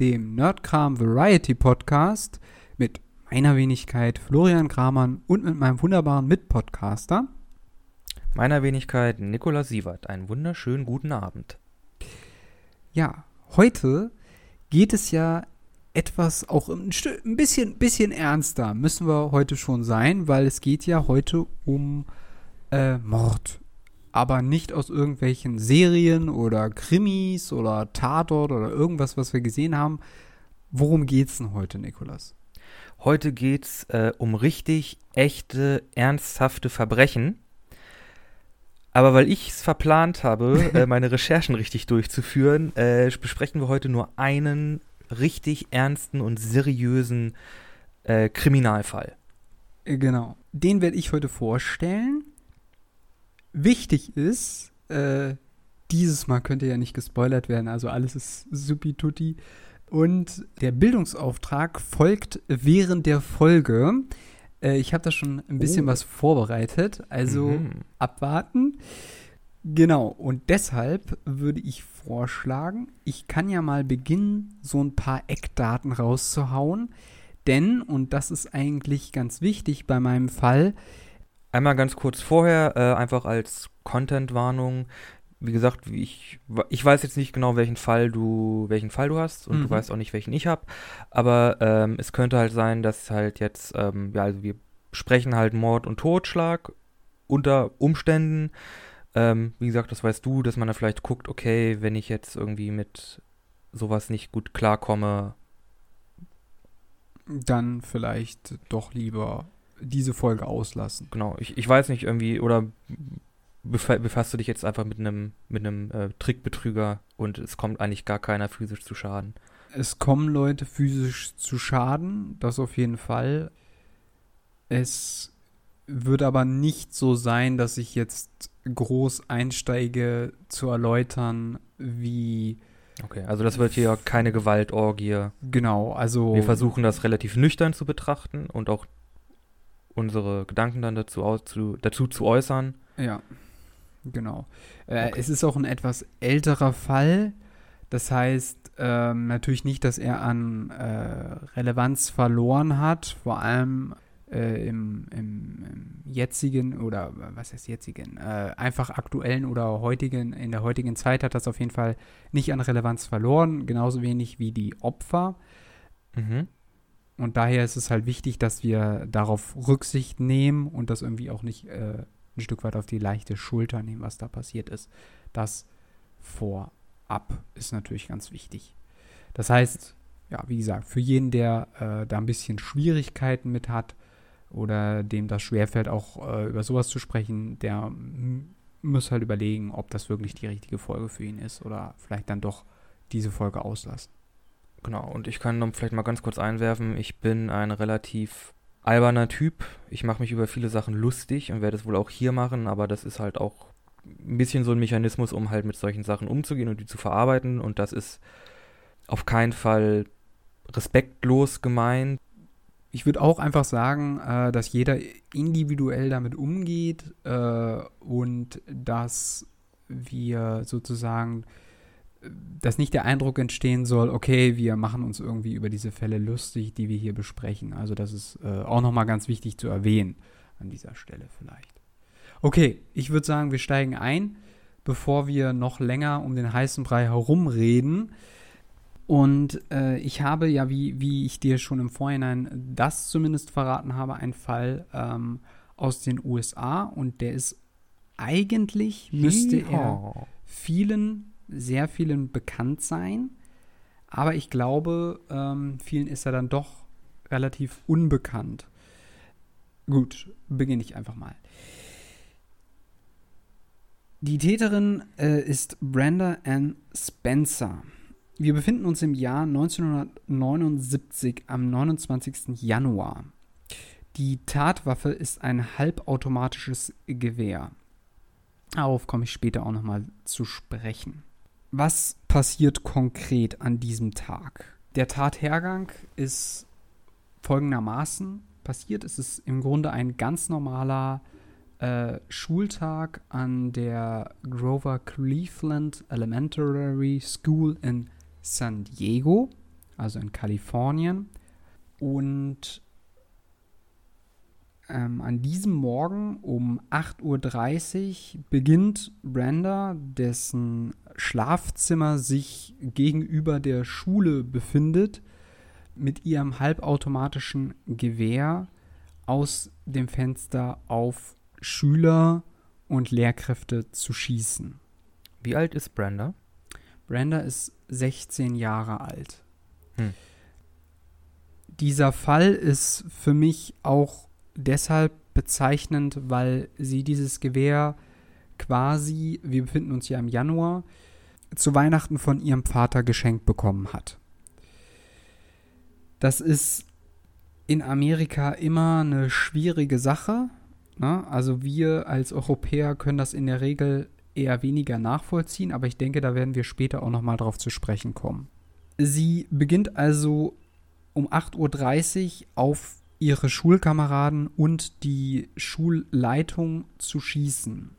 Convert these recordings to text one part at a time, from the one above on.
dem Nerdkram Variety Podcast mit meiner Wenigkeit Florian Kramann und mit meinem wunderbaren Mitpodcaster. Meiner Wenigkeit Nikolaus Sievert. Einen wunderschönen guten Abend. Ja, heute geht es ja etwas auch ein, ein bisschen, bisschen ernster, müssen wir heute schon sein, weil es geht ja heute um äh, Mord. Aber nicht aus irgendwelchen Serien oder Krimis oder Tatort oder irgendwas, was wir gesehen haben. Worum geht's denn heute, Nikolas? Heute geht's äh, um richtig echte, ernsthafte Verbrechen. Aber weil ich es verplant habe, äh, meine Recherchen richtig durchzuführen, äh, besprechen wir heute nur einen richtig ernsten und seriösen äh, Kriminalfall. Äh, Genau. Den werde ich heute vorstellen. Wichtig ist, äh, dieses Mal könnte ja nicht gespoilert werden, also alles ist supi tutti. Und der Bildungsauftrag folgt während der Folge. Äh, ich habe da schon ein bisschen Oh. was vorbereitet, also Mhm. abwarten. Genau, und deshalb würde ich vorschlagen, ich kann ja mal beginnen, so ein paar Eckdaten rauszuhauen. Denn, und das ist eigentlich ganz wichtig bei meinem Fall, Einmal ganz kurz vorher, äh, einfach als Content-Warnung. Wie gesagt, ich, ich weiß jetzt nicht genau, welchen Fall du, welchen Fall du hast und Mhm. du weißt auch nicht, welchen ich habe. Aber ähm, es könnte halt sein, dass halt jetzt, ähm, ja, also wir sprechen halt Mord und Totschlag unter Umständen. Ähm, wie gesagt, das weißt du, dass man da vielleicht guckt, okay, wenn ich jetzt irgendwie mit sowas nicht gut klarkomme, dann vielleicht doch lieber diese Folge auslassen. genau, ich, ich weiß nicht irgendwie, oder befa befasst du dich jetzt einfach mit einem mit einem äh, Trickbetrüger und es kommt eigentlich gar keiner physisch zu Schaden. Es kommen Leute physisch zu Schaden, das auf jeden Fall. Es wird aber nicht so sein, dass ich jetzt groß einsteige zu erläutern, wie Okay, also das wird hier keine Gewaltorgie. genau, also Wir versuchen das relativ nüchtern zu betrachten und auch unsere Gedanken dann dazu, aus, zu, dazu zu äußern. Ja, genau. Äh, Okay. Es ist auch ein etwas älterer Fall. Das heißt ähm, natürlich nicht, dass er an äh, Relevanz verloren hat, vor allem äh, im, im, im jetzigen oder was heißt jetzigen, äh, einfach aktuellen oder heutigen, in der heutigen Zeit hat das auf jeden Fall nicht an Relevanz verloren, genauso wenig wie die Opfer. Mhm. Und daher ist es halt wichtig, dass wir darauf Rücksicht nehmen und das irgendwie auch nicht äh, ein Stück weit auf die leichte Schulter nehmen, was da passiert ist. Das vorab ist natürlich ganz wichtig. Das heißt, ja, wie gesagt, für jeden, der äh, da ein bisschen Schwierigkeiten mit hat oder dem das schwerfällt, auch äh, über sowas zu sprechen, der muss halt überlegen, ob das wirklich die richtige Folge für ihn ist oder vielleicht dann doch diese Folge auslassen. Genau, und ich kann noch vielleicht mal ganz kurz einwerfen, ich bin ein relativ alberner Typ. Ich mache mich über viele Sachen lustig und werde es wohl auch hier machen, aber das ist halt auch ein bisschen so ein Mechanismus, um halt mit solchen Sachen umzugehen und die zu verarbeiten. Und das ist auf keinen Fall respektlos gemeint. Ich würde auch einfach sagen, äh, dass jeder individuell damit umgeht äh, und dass wir sozusagen, dass nicht der Eindruck entstehen soll, okay, wir machen uns irgendwie über diese Fälle lustig, die wir hier besprechen. Also das ist äh, auch nochmal ganz wichtig zu erwähnen an dieser Stelle vielleicht. Okay, ich würde sagen, wir steigen ein, bevor wir noch länger um den heißen Brei herumreden. Und äh, ich habe ja, wie, wie ich dir schon im Vorhinein das zumindest verraten habe, einen Fall ähm, aus den USA und der ist eigentlich, müsste er vielen, sehr vielen bekannt sein, aber ich glaube, ähm, vielen ist er dann doch relativ unbekannt. Gut, beginne ich einfach mal. Die Täterin äh, ist Brenda Ann Spencer. Wir befinden uns im Jahr 1979 am 29. Januar. Die Tatwaffe ist ein halbautomatisches Gewehr. Darauf komme ich später auch nochmal zu sprechen. Was passiert konkret an diesem Tag? Der Tathergang ist folgendermaßen passiert. Es ist im Grunde ein ganz normaler äh, Schultag an der Grover Cleveland Elementary School in San Diego, also in Kalifornien. Und ähm, an diesem Morgen um 8.30 Uhr beginnt Brenda, dessen Schlafzimmer sich gegenüber der Schule befindet, mit ihrem halbautomatischen Gewehr aus dem Fenster auf Schüler und Lehrkräfte zu schießen. Wie alt ist Brenda? Brenda ist 16 Jahre alt. Hm. Dieser Fall ist für mich auch deshalb bezeichnend, weil sie dieses Gewehr quasi, wir befinden uns ja im Januar, zu Weihnachten von ihrem Vater geschenkt bekommen hat. Das ist in Amerika immer eine schwierige Sache. Ne? Also wir als Europäer können das in der Regel eher weniger nachvollziehen, aber ich denke, da werden wir später auch nochmal drauf zu sprechen kommen. Sie beginnt also um 8.30 Uhr auf ihre Schulkameraden und die Schulleitung zu schießen.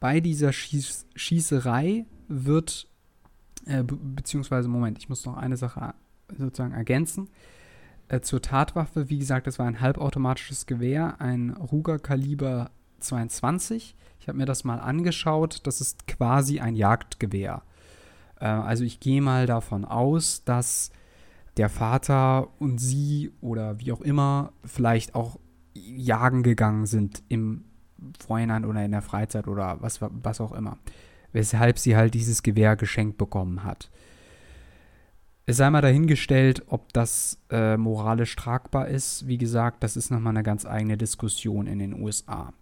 Bei dieser Schieß Schießerei wird, äh, be beziehungsweise, Moment, ich muss noch eine Sache sozusagen ergänzen. Äh, zur Tatwaffe, wie gesagt, das war ein halbautomatisches Gewehr, ein Ruger Kaliber 22. Ich habe mir das mal angeschaut. Das ist quasi ein Jagdgewehr. Äh, also ich gehe mal davon aus, dass der Vater und sie oder wie auch immer vielleicht auch jagen gegangen sind im Vorhinein oder in der Freizeit oder was, was auch immer. Weshalb sie halt dieses Gewehr geschenkt bekommen hat. Es sei mal dahingestellt, ob das äh, moralisch tragbar ist. Wie gesagt, das ist nochmal eine ganz eigene Diskussion in den USA.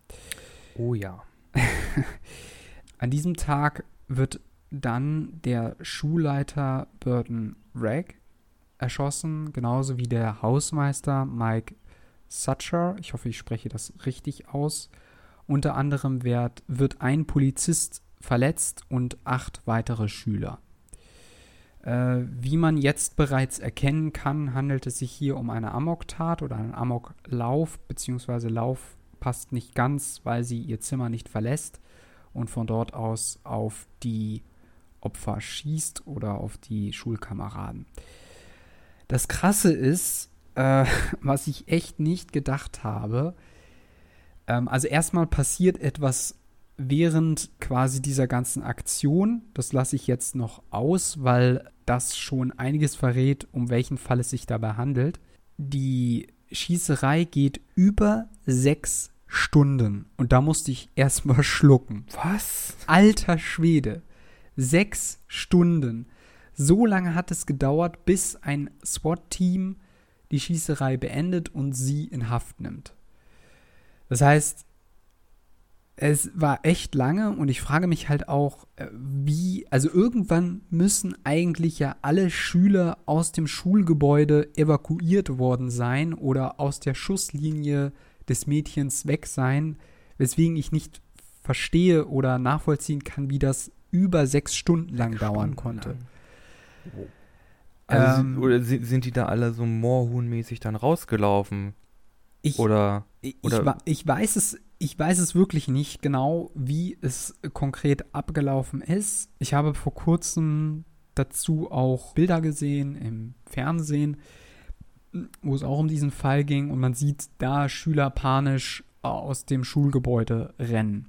Oh ja. An diesem Tag wird dann der Schulleiter Burton Ragg erschossen, genauso wie der Hausmeister Mike Sucher. Ich hoffe, ich spreche das richtig aus. Unter anderem wird, wird ein Polizist verletzt und acht weitere Schüler. Äh, wie man jetzt bereits erkennen kann, handelt es sich hier um eine Amoktat oder einen Amoklauf, beziehungsweise Lauf passt nicht ganz, weil sie ihr Zimmer nicht verlässt und von dort aus auf die Opfer schießt oder auf die Schulkameraden. Das Krasse ist, äh, was ich echt nicht gedacht habe, ähm, also erstmal passiert etwas während quasi dieser ganzen Aktion. Das lasse ich jetzt noch aus, weil das schon einiges verrät, um welchen Fall es sich dabei handelt. Die Schießerei geht über sechs Stunden. Und da musste ich erstmal schlucken. Was? Alter Schwede. Sechs Stunden. So lange hat es gedauert, bis ein SWAT-Team die Schießerei beendet und sie in Haft nimmt. Das heißt, es war echt lange und ich frage mich halt auch, äh, wie, also irgendwann müssen eigentlich ja alle Schüler aus dem Schulgebäude evakuiert worden sein oder aus der Schusslinie des Mädchens weg sein, weswegen ich nicht verstehe oder nachvollziehen kann, wie das über sechs Stunden lang dauern konnte. Lang. Also ähm, sind, oder sind, die da alle so Moorhuhnmäßig dann rausgelaufen? Ich, oder, oder ich, ich, weiß es, ich weiß es wirklich nicht genau, wie es konkret abgelaufen ist. Ich habe vor kurzem dazu auch Bilder gesehen im Fernsehen, wo es auch um diesen Fall ging und man sieht da Schüler panisch aus dem Schulgebäude rennen.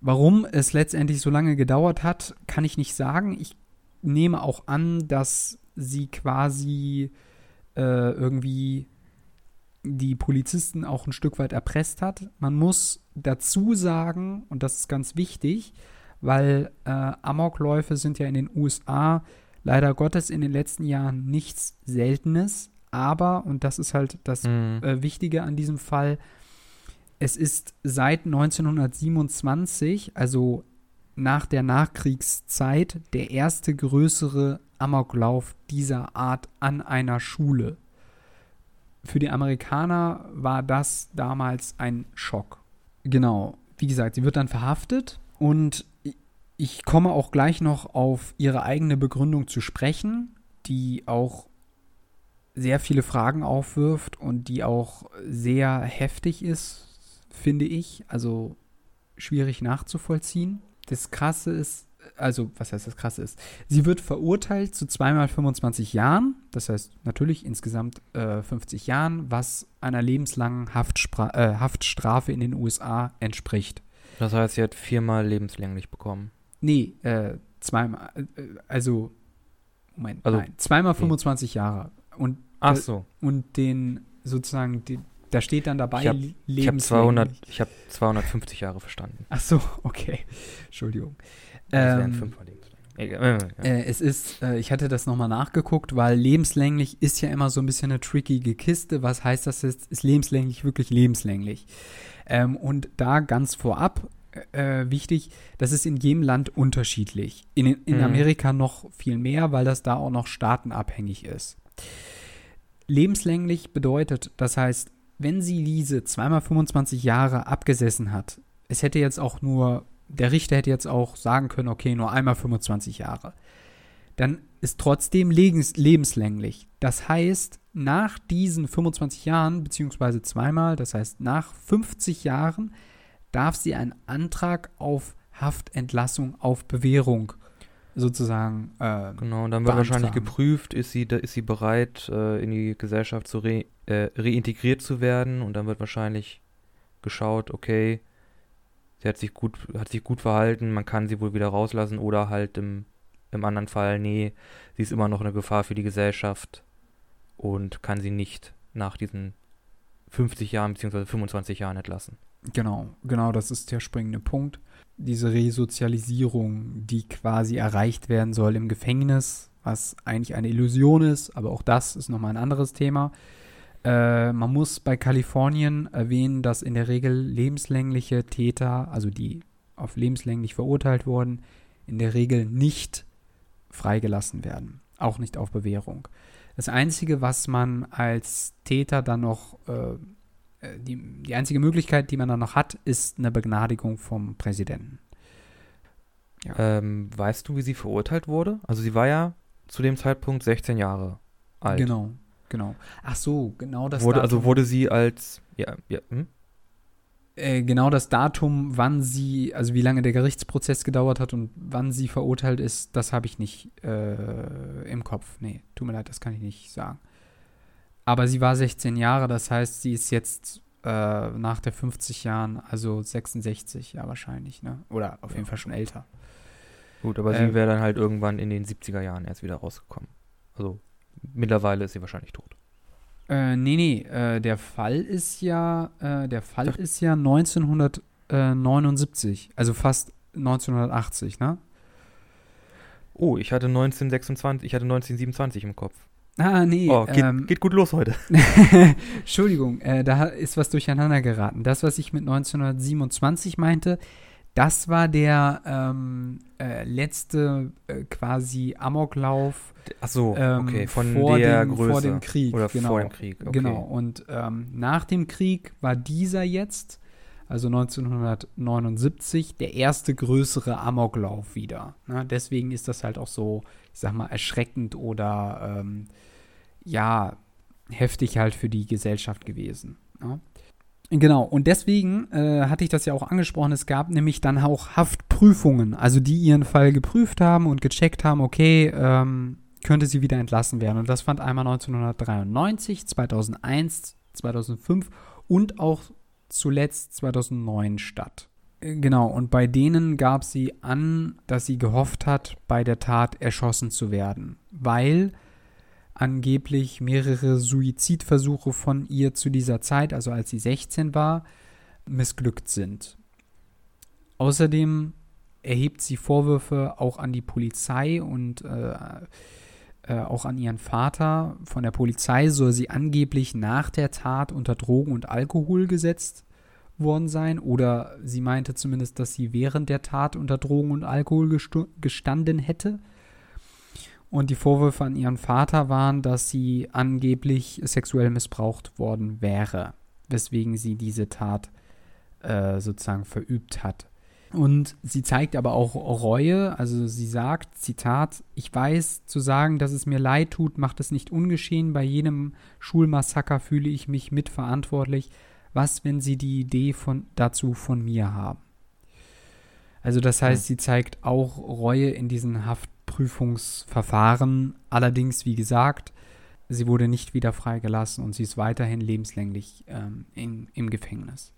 Warum es letztendlich so lange gedauert hat, kann ich nicht sagen. Ich nehme auch an, dass sie quasi äh, irgendwie die Polizisten auch ein Stück weit erpresst hat. Man muss dazu sagen, und das ist ganz wichtig, weil äh, Amokläufe sind ja in den USA leider Gottes in den letzten Jahren nichts Seltenes, aber, und das ist halt das mhm. äh, Wichtige an diesem Fall, es ist seit 1927, also nach der Nachkriegszeit der erste größere Amoklauf dieser Art an einer Schule. Für die Amerikaner war das damals ein Schock. Genau, wie gesagt, sie wird dann verhaftet und ich komme auch gleich noch auf ihre eigene Begründung zu sprechen, die auch sehr viele Fragen aufwirft und die auch sehr heftig ist, finde ich. Also schwierig nachzuvollziehen. Das Krasse ist, also was heißt das Krasse ist, sie wird verurteilt zu zweimal 25 Jahren, das heißt natürlich insgesamt äh, 50 Jahren, was einer lebenslangen Haftspra äh, Haftstrafe in den USA entspricht. Das heißt, sie hat viermal lebenslänglich bekommen. Nee, äh, zweimal, äh, also, Moment, Also, nein, zweimal 25 Jahre. Und, Ach so. und den sozusagen, die, da steht dann dabei, Ich hab- Ich habe 200, lebenslänglich. ich habe 250 Jahre verstanden. Ach so, okay. Entschuldigung. Das wären Ähm, fünfmal lebenslänglich. Egal. Äh. Äh, es ist, äh, ich hatte das nochmal nachgeguckt, weil lebenslänglich ist ja immer so ein bisschen eine trickige Kiste. Was heißt das jetzt? Ist lebenslänglich wirklich lebenslänglich? Ähm, und da ganz vorab äh, wichtig, das ist in jedem Land unterschiedlich. In, in Mhm. Amerika noch viel mehr, weil das da auch noch staatenabhängig ist. Lebenslänglich bedeutet, das heißt, wenn sie Lise zweimal 25 Jahre abgesessen hat, es hätte jetzt auch nur, der Richter hätte jetzt auch sagen können, okay, nur einmal 25 Jahre, dann ist trotzdem lebens lebenslänglich. Das heißt, nach diesen 25 Jahren, beziehungsweise zweimal, das heißt nach 50 Jahren, darf sie einen Antrag auf Haftentlassung auf Bewährung sozusagen äh, Genau, und dann wird wahrscheinlich geprüft, ist sie, da- ist sie bereit, äh, in die Gesellschaft zu re, äh, reintegriert zu werden und dann wird wahrscheinlich geschaut, okay, sie hat sich gut, hat sich gut verhalten, man kann sie wohl wieder rauslassen oder halt im, im anderen Fall, nee, sie ist immer noch eine Gefahr für die Gesellschaft und kann sie nicht nach diesen 50 Jahren bzw. 25 Jahren entlassen. Genau, genau, das ist der springende Punkt. Diese Resozialisierung, die quasi erreicht werden soll im Gefängnis, was eigentlich eine Illusion ist, aber auch das ist nochmal ein anderes Thema. Äh, man muss bei Kalifornien erwähnen, dass in der Regel lebenslängliche Täter, also die auf lebenslänglich verurteilt wurden, in der Regel nicht freigelassen werden, auch nicht auf Bewährung. Das Einzige, was man als Täter dann noch äh, die, die einzige Möglichkeit, die man dann noch hat, ist eine Begnadigung vom Präsidenten. Ähm, weißt du, wie sie verurteilt wurde? Also sie war ja zu dem Zeitpunkt 16 Jahre alt. Genau, genau. Ach so, genau das wurde, Datum. also wurde sie als ja, ja, hm? äh, genau das Datum, wann sie, also wie lange der Gerichtsprozess gedauert hat und wann sie verurteilt ist, das habe ich nicht äh, im Kopf. Nee, tut mir leid, das kann ich nicht sagen. Aber sie war 16 Jahre, das heißt, sie ist jetzt äh, nach der 50 Jahren, also 66, ja wahrscheinlich, ne? Oder auf jeden Fall schon älter. Gut, aber Ähm, sie wäre dann halt irgendwann in den 70er Jahren erst wieder rausgekommen. Also mittlerweile ist sie wahrscheinlich tot. Äh, nee, nee, äh, der Fall ist ja, äh, der Fall ist ja 1979, also fast 1980, ne? Oh, ich hatte 1926, ich hatte 1927 im Kopf. Ah, nee, Oh, geht, ähm, geht gut los heute. Entschuldigung, äh, da ist was durcheinander geraten. Das, was ich mit 1927 meinte, das war der ähm, äh, letzte äh, quasi Amoklauf Ach so, ähm, okay, von vor, der dem, Größe vor dem Krieg. oder genau. vor dem Krieg. Okay. Genau, und ähm, nach dem Krieg war dieser jetzt, also 1979, der erste größere Amoklauf wieder. Ne? Deswegen ist das halt auch so, ich sag mal, erschreckend oder ähm, ja, heftig halt für die Gesellschaft gewesen. Ne? Genau, und deswegen äh, hatte ich das ja auch angesprochen, es gab nämlich dann auch Haftprüfungen, also die ihren Fall geprüft haben und gecheckt haben, okay, ähm, könnte sie wieder entlassen werden. Und das fand einmal 1993, 2001, 2005 und auch zuletzt 2009 statt. Äh, Genau, und bei denen gab sie an, dass sie gehofft hat, bei der Tat erschossen zu werden, weil angeblich mehrere Suizidversuche von ihr zu dieser Zeit, also als sie 16 war, missglückt sind. Außerdem erhebt sie Vorwürfe auch an die Polizei und äh, äh, auch an ihren Vater. Von der Polizei soll sie angeblich nach der Tat unter Drogen und Alkohol gesetzt worden sein. Oder sie meinte zumindest, dass sie während der Tat unter Drogen und Alkohol gestanden hätte. Und die Vorwürfe an ihren Vater waren, dass sie angeblich sexuell missbraucht worden wäre, weswegen sie diese Tat äh, sozusagen verübt hat. Und sie zeigt aber auch Reue, also sie sagt, Zitat, ich weiß, zu sagen, dass es mir leid tut, macht es nicht ungeschehen. Bei jedem Schulmassaker fühle ich mich mitverantwortlich. Was, wenn sie die Idee von, dazu von mir haben? Also das heißt, sie zeigt auch Reue in diesen Haftprüfungsverfahren. Allerdings, wie gesagt, sie wurde nicht wieder freigelassen und sie ist weiterhin lebenslänglich ähm, in, im Gefängnis.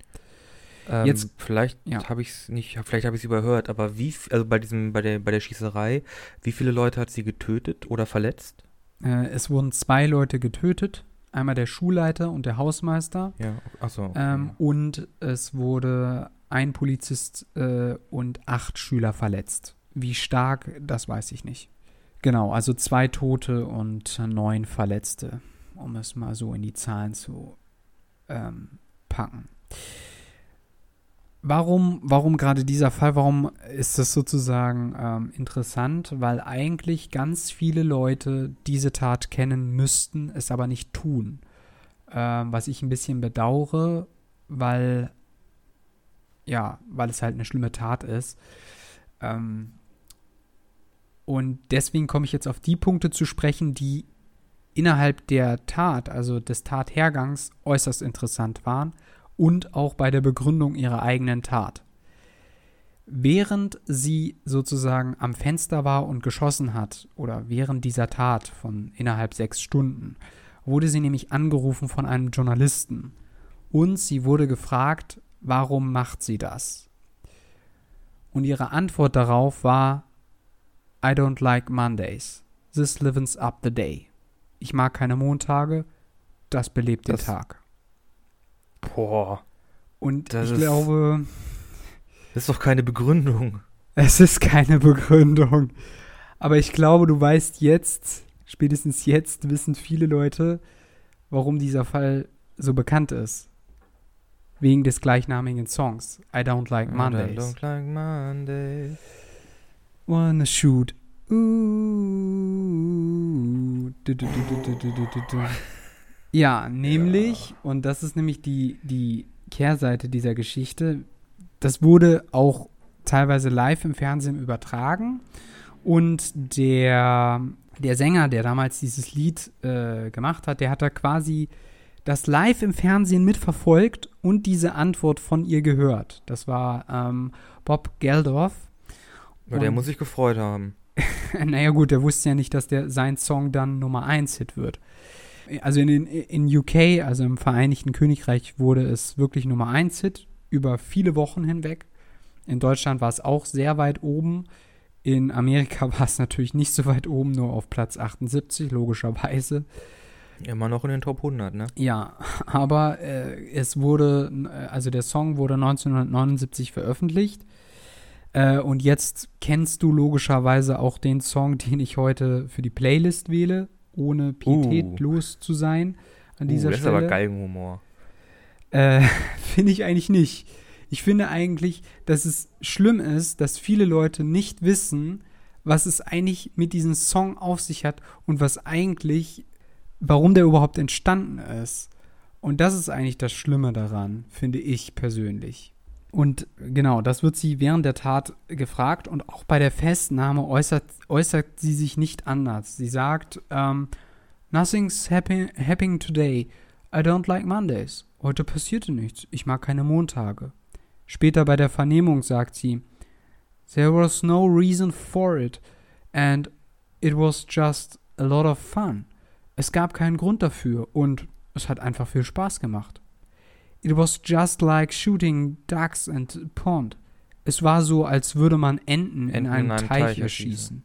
Ähm, Jetzt- vielleicht ja. habe ich es nicht, vielleicht habe ich es überhört, aber wie, also bei diesem, bei der, bei der Schießerei, wie viele Leute hat sie getötet oder verletzt? Äh, es wurden zwei Leute getötet, einmal der Schulleiter und der Hausmeister. Ja, achso. Ähm, und es wurde ein Polizist äh, und acht Schüler verletzt. Wie stark, das weiß ich nicht. Genau, also zwei Tote und neun Verletzte, um es mal so in die Zahlen zu ähm, packen. Warum, warum gerade dieser Fall? Warum ist das sozusagen ähm, interessant? Weil eigentlich ganz viele Leute diese Tat kennen müssten, es aber nicht tun. Ähm, was ich ein bisschen bedauere, weil ja, weil es halt eine schlimme Tat ist. Ähm, und deswegen komme ich jetzt auf die Punkte zu sprechen, die innerhalb der Tat, also des Tathergangs, äußerst interessant waren und auch bei der Begründung ihrer eigenen Tat. Während sie sozusagen am Fenster war und geschossen hat, oder während dieser Tat von innerhalb sechs Stunden, wurde sie nämlich angerufen von einem Journalisten. Und sie wurde gefragt, warum macht sie das? Und ihre Antwort darauf war, I don't like Mondays. This livens up the day. Ich mag keine Montage, das belebt den Das- Tag. Boah, Und ich ist- glaube, das ist doch keine Begründung. es ist keine Begründung. Aber ich glaube, du weißt jetzt, spätestens jetzt wissen viele Leute, warum dieser Fall so bekannt ist. Wegen des gleichnamigen Songs I Don't Like Mondays. I don't like Mondays wanna shoot. Ja, nämlich, ja. und das ist nämlich die, die Kehrseite dieser Geschichte, das wurde auch teilweise live im Fernsehen übertragen. Und der, der Sänger, der damals dieses Lied äh, gemacht hat, der hat da quasi das live im Fernsehen mitverfolgt und diese Antwort von ihr gehört. Das war ähm, Bob Geldof, ja, der muss sich gefreut haben. naja gut, der wusste ja nicht, dass der sein Song dann Nummer 1 Hit wird. Also in, in UK, also im Vereinigten Königreich, wurde es wirklich Nummer 1 Hit über viele Wochen hinweg. In Deutschland war es auch sehr weit oben. In Amerika war es natürlich nicht so weit oben, nur auf Platz 78, logischerweise. Immer noch in den Top 100, ne? Ja, aber äh, es wurde, also der Song wurde 1979 veröffentlicht. Äh, und jetzt kennst du logischerweise auch den Song, den ich heute für die Playlist wähle, ohne pietätlos zu sein an dieser uh, das Stelle. ist aber Geigenhumor. Äh, finde ich eigentlich nicht. Ich finde eigentlich, dass es schlimm ist, dass viele Leute nicht wissen, was es eigentlich mit diesem Song auf sich hat und was eigentlich, warum der überhaupt entstanden ist. Und das ist eigentlich das Schlimme daran, finde ich persönlich. Und genau, das wird sie während der Tat gefragt und auch bei der Festnahme äußert, äußert sie sich nicht anders. Sie sagt, ähm, Nothing's happen, happening today. I don't like Mondays. Heute passierte nichts. Ich mag keine Montage. Später bei der Vernehmung sagt sie, There was no reason for it and it was just a lot of fun. Es gab keinen Grund dafür und es hat einfach viel Spaß gemacht. It was just like shooting ducks and pond. Es war so, als würde man Enten, in Enten einem, in einem Teich, Teich erschießen.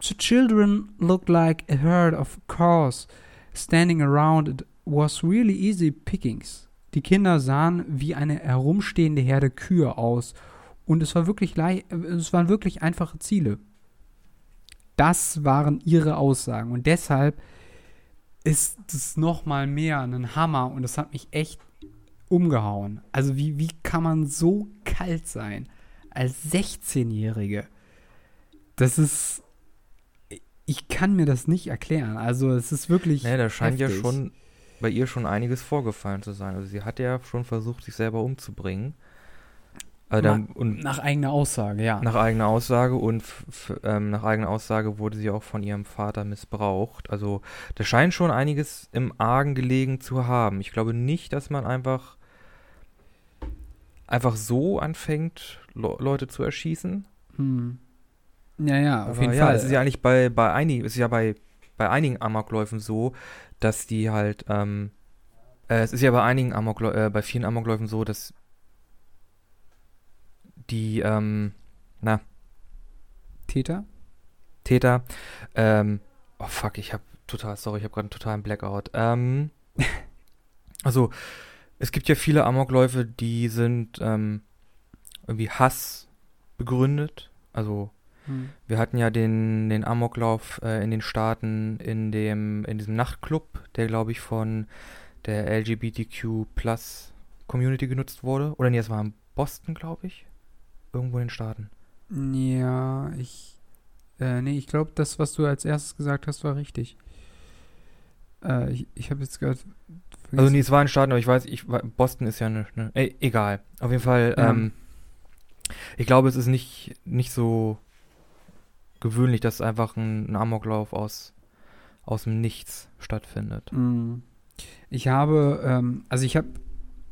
The children looked like a herd of cows standing around. It was really easy pickings. Die Kinder sahen wie eine herumstehende Herde Kühe aus und es war wirklich es waren wirklich einfache Ziele. Das waren ihre Aussagen und deshalb ist es noch mal mehr ein Hammer und das hat mich echt umgehauen. Also wie, wie kann man so kalt sein als 16-Jährige? Das ist ich kann mir das nicht erklären. Also es ist wirklich Naja, da scheint ja heftig. schon bei ihr schon einiges vorgefallen zu sein. Also sie hat ja schon versucht, sich selber umzubringen. Also da, Ma- und nach eigener Aussage, ja. nach eigener Aussage und ähm, nach eigener Aussage wurde sie auch von ihrem Vater missbraucht. Also da scheint schon einiges im Argen gelegen zu haben. Ich glaube nicht, dass man einfach einfach so anfängt, Le Leute zu erschießen. Hm. Ja, ja, auf Aber jeden ja, Fall. Es ist ja eigentlich bei, bei einigen, es ist ja bei, bei einigen Amokläufen so, dass die halt, ähm, äh, es ist ja bei einigen Amokläufen, äh, bei vielen Amokläufen so, dass die, ähm, na, Täter? Täter, ähm, oh fuck, ich hab total, sorry, ich hab gerade einen totalen Blackout. Ähm, also, es gibt ja viele Amokläufe, die sind, ähm, irgendwie Hass begründet. Also, Hm. Wir hatten ja den, den Amoklauf äh, in den Staaten in dem, in diesem Nachtclub, der glaube ich von der LGBTQ Plus Community genutzt wurde. Oder nee, es war in Boston, glaube ich. Irgendwo in den Staaten. Ja, ich. Äh, nee, ich glaube, das, was du als erstes gesagt hast, war richtig. Äh, ich ich habe jetzt gerade. Also nee, es war in Staaten, aber ich weiß, ich, Boston ist ja eine, ey, egal. Auf jeden Fall, Ja. ähm, ich glaube, es ist nicht, nicht so gewöhnlich, dass einfach ein, ein Amoklauf aus, aus dem Nichts stattfindet. Mm. Ich habe, ähm, also ich habe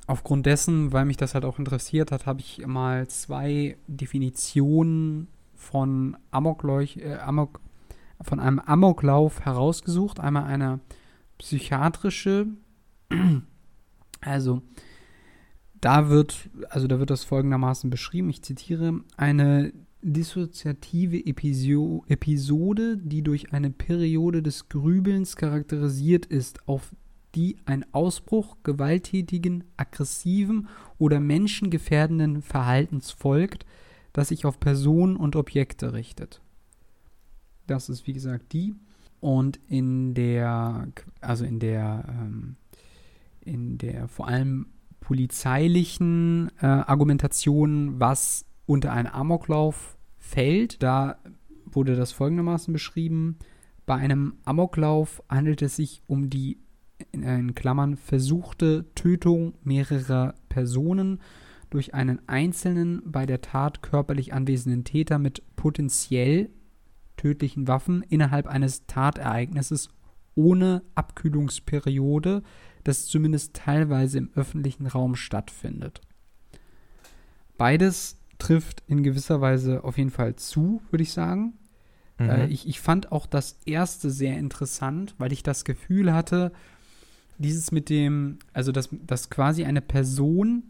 aufgrund dessen, weil mich das halt auch interessiert hat, habe ich mal zwei Definitionen von Amokleuch, äh, Amok, von einem Amoklauf herausgesucht. Einmal eine psychiatrische, also da wird, also da wird das folgendermaßen beschrieben, ich zitiere, eine dissoziative Episo Episode, die durch eine Periode des Grübelns charakterisiert ist, auf die ein Ausbruch gewalttätigen, aggressiven oder menschengefährdenden Verhaltens folgt, das sich auf Personen und Objekte richtet. Das ist wie gesagt die. Und in der, also in der, ähm, in der vor allem polizeilichen äh, Argumentation, was unter einen Amoklauf fällt, da wurde das folgendermaßen beschrieben. Bei einem Amoklauf handelt es sich um die in, Klammern versuchte Tötung mehrerer Personen durch einen einzelnen bei der Tat körperlich anwesenden Täter mit potenziell tödlichen Waffen innerhalb eines Tatereignisses ohne Abkühlungsperiode, das zumindest teilweise im öffentlichen Raum stattfindet. Beides trifft in gewisser Weise auf jeden Fall zu, würde ich sagen. Mhm. Äh, ich, ich fand auch das erste sehr interessant, weil ich das Gefühl hatte, dieses mit dem, also dass, dass quasi eine Person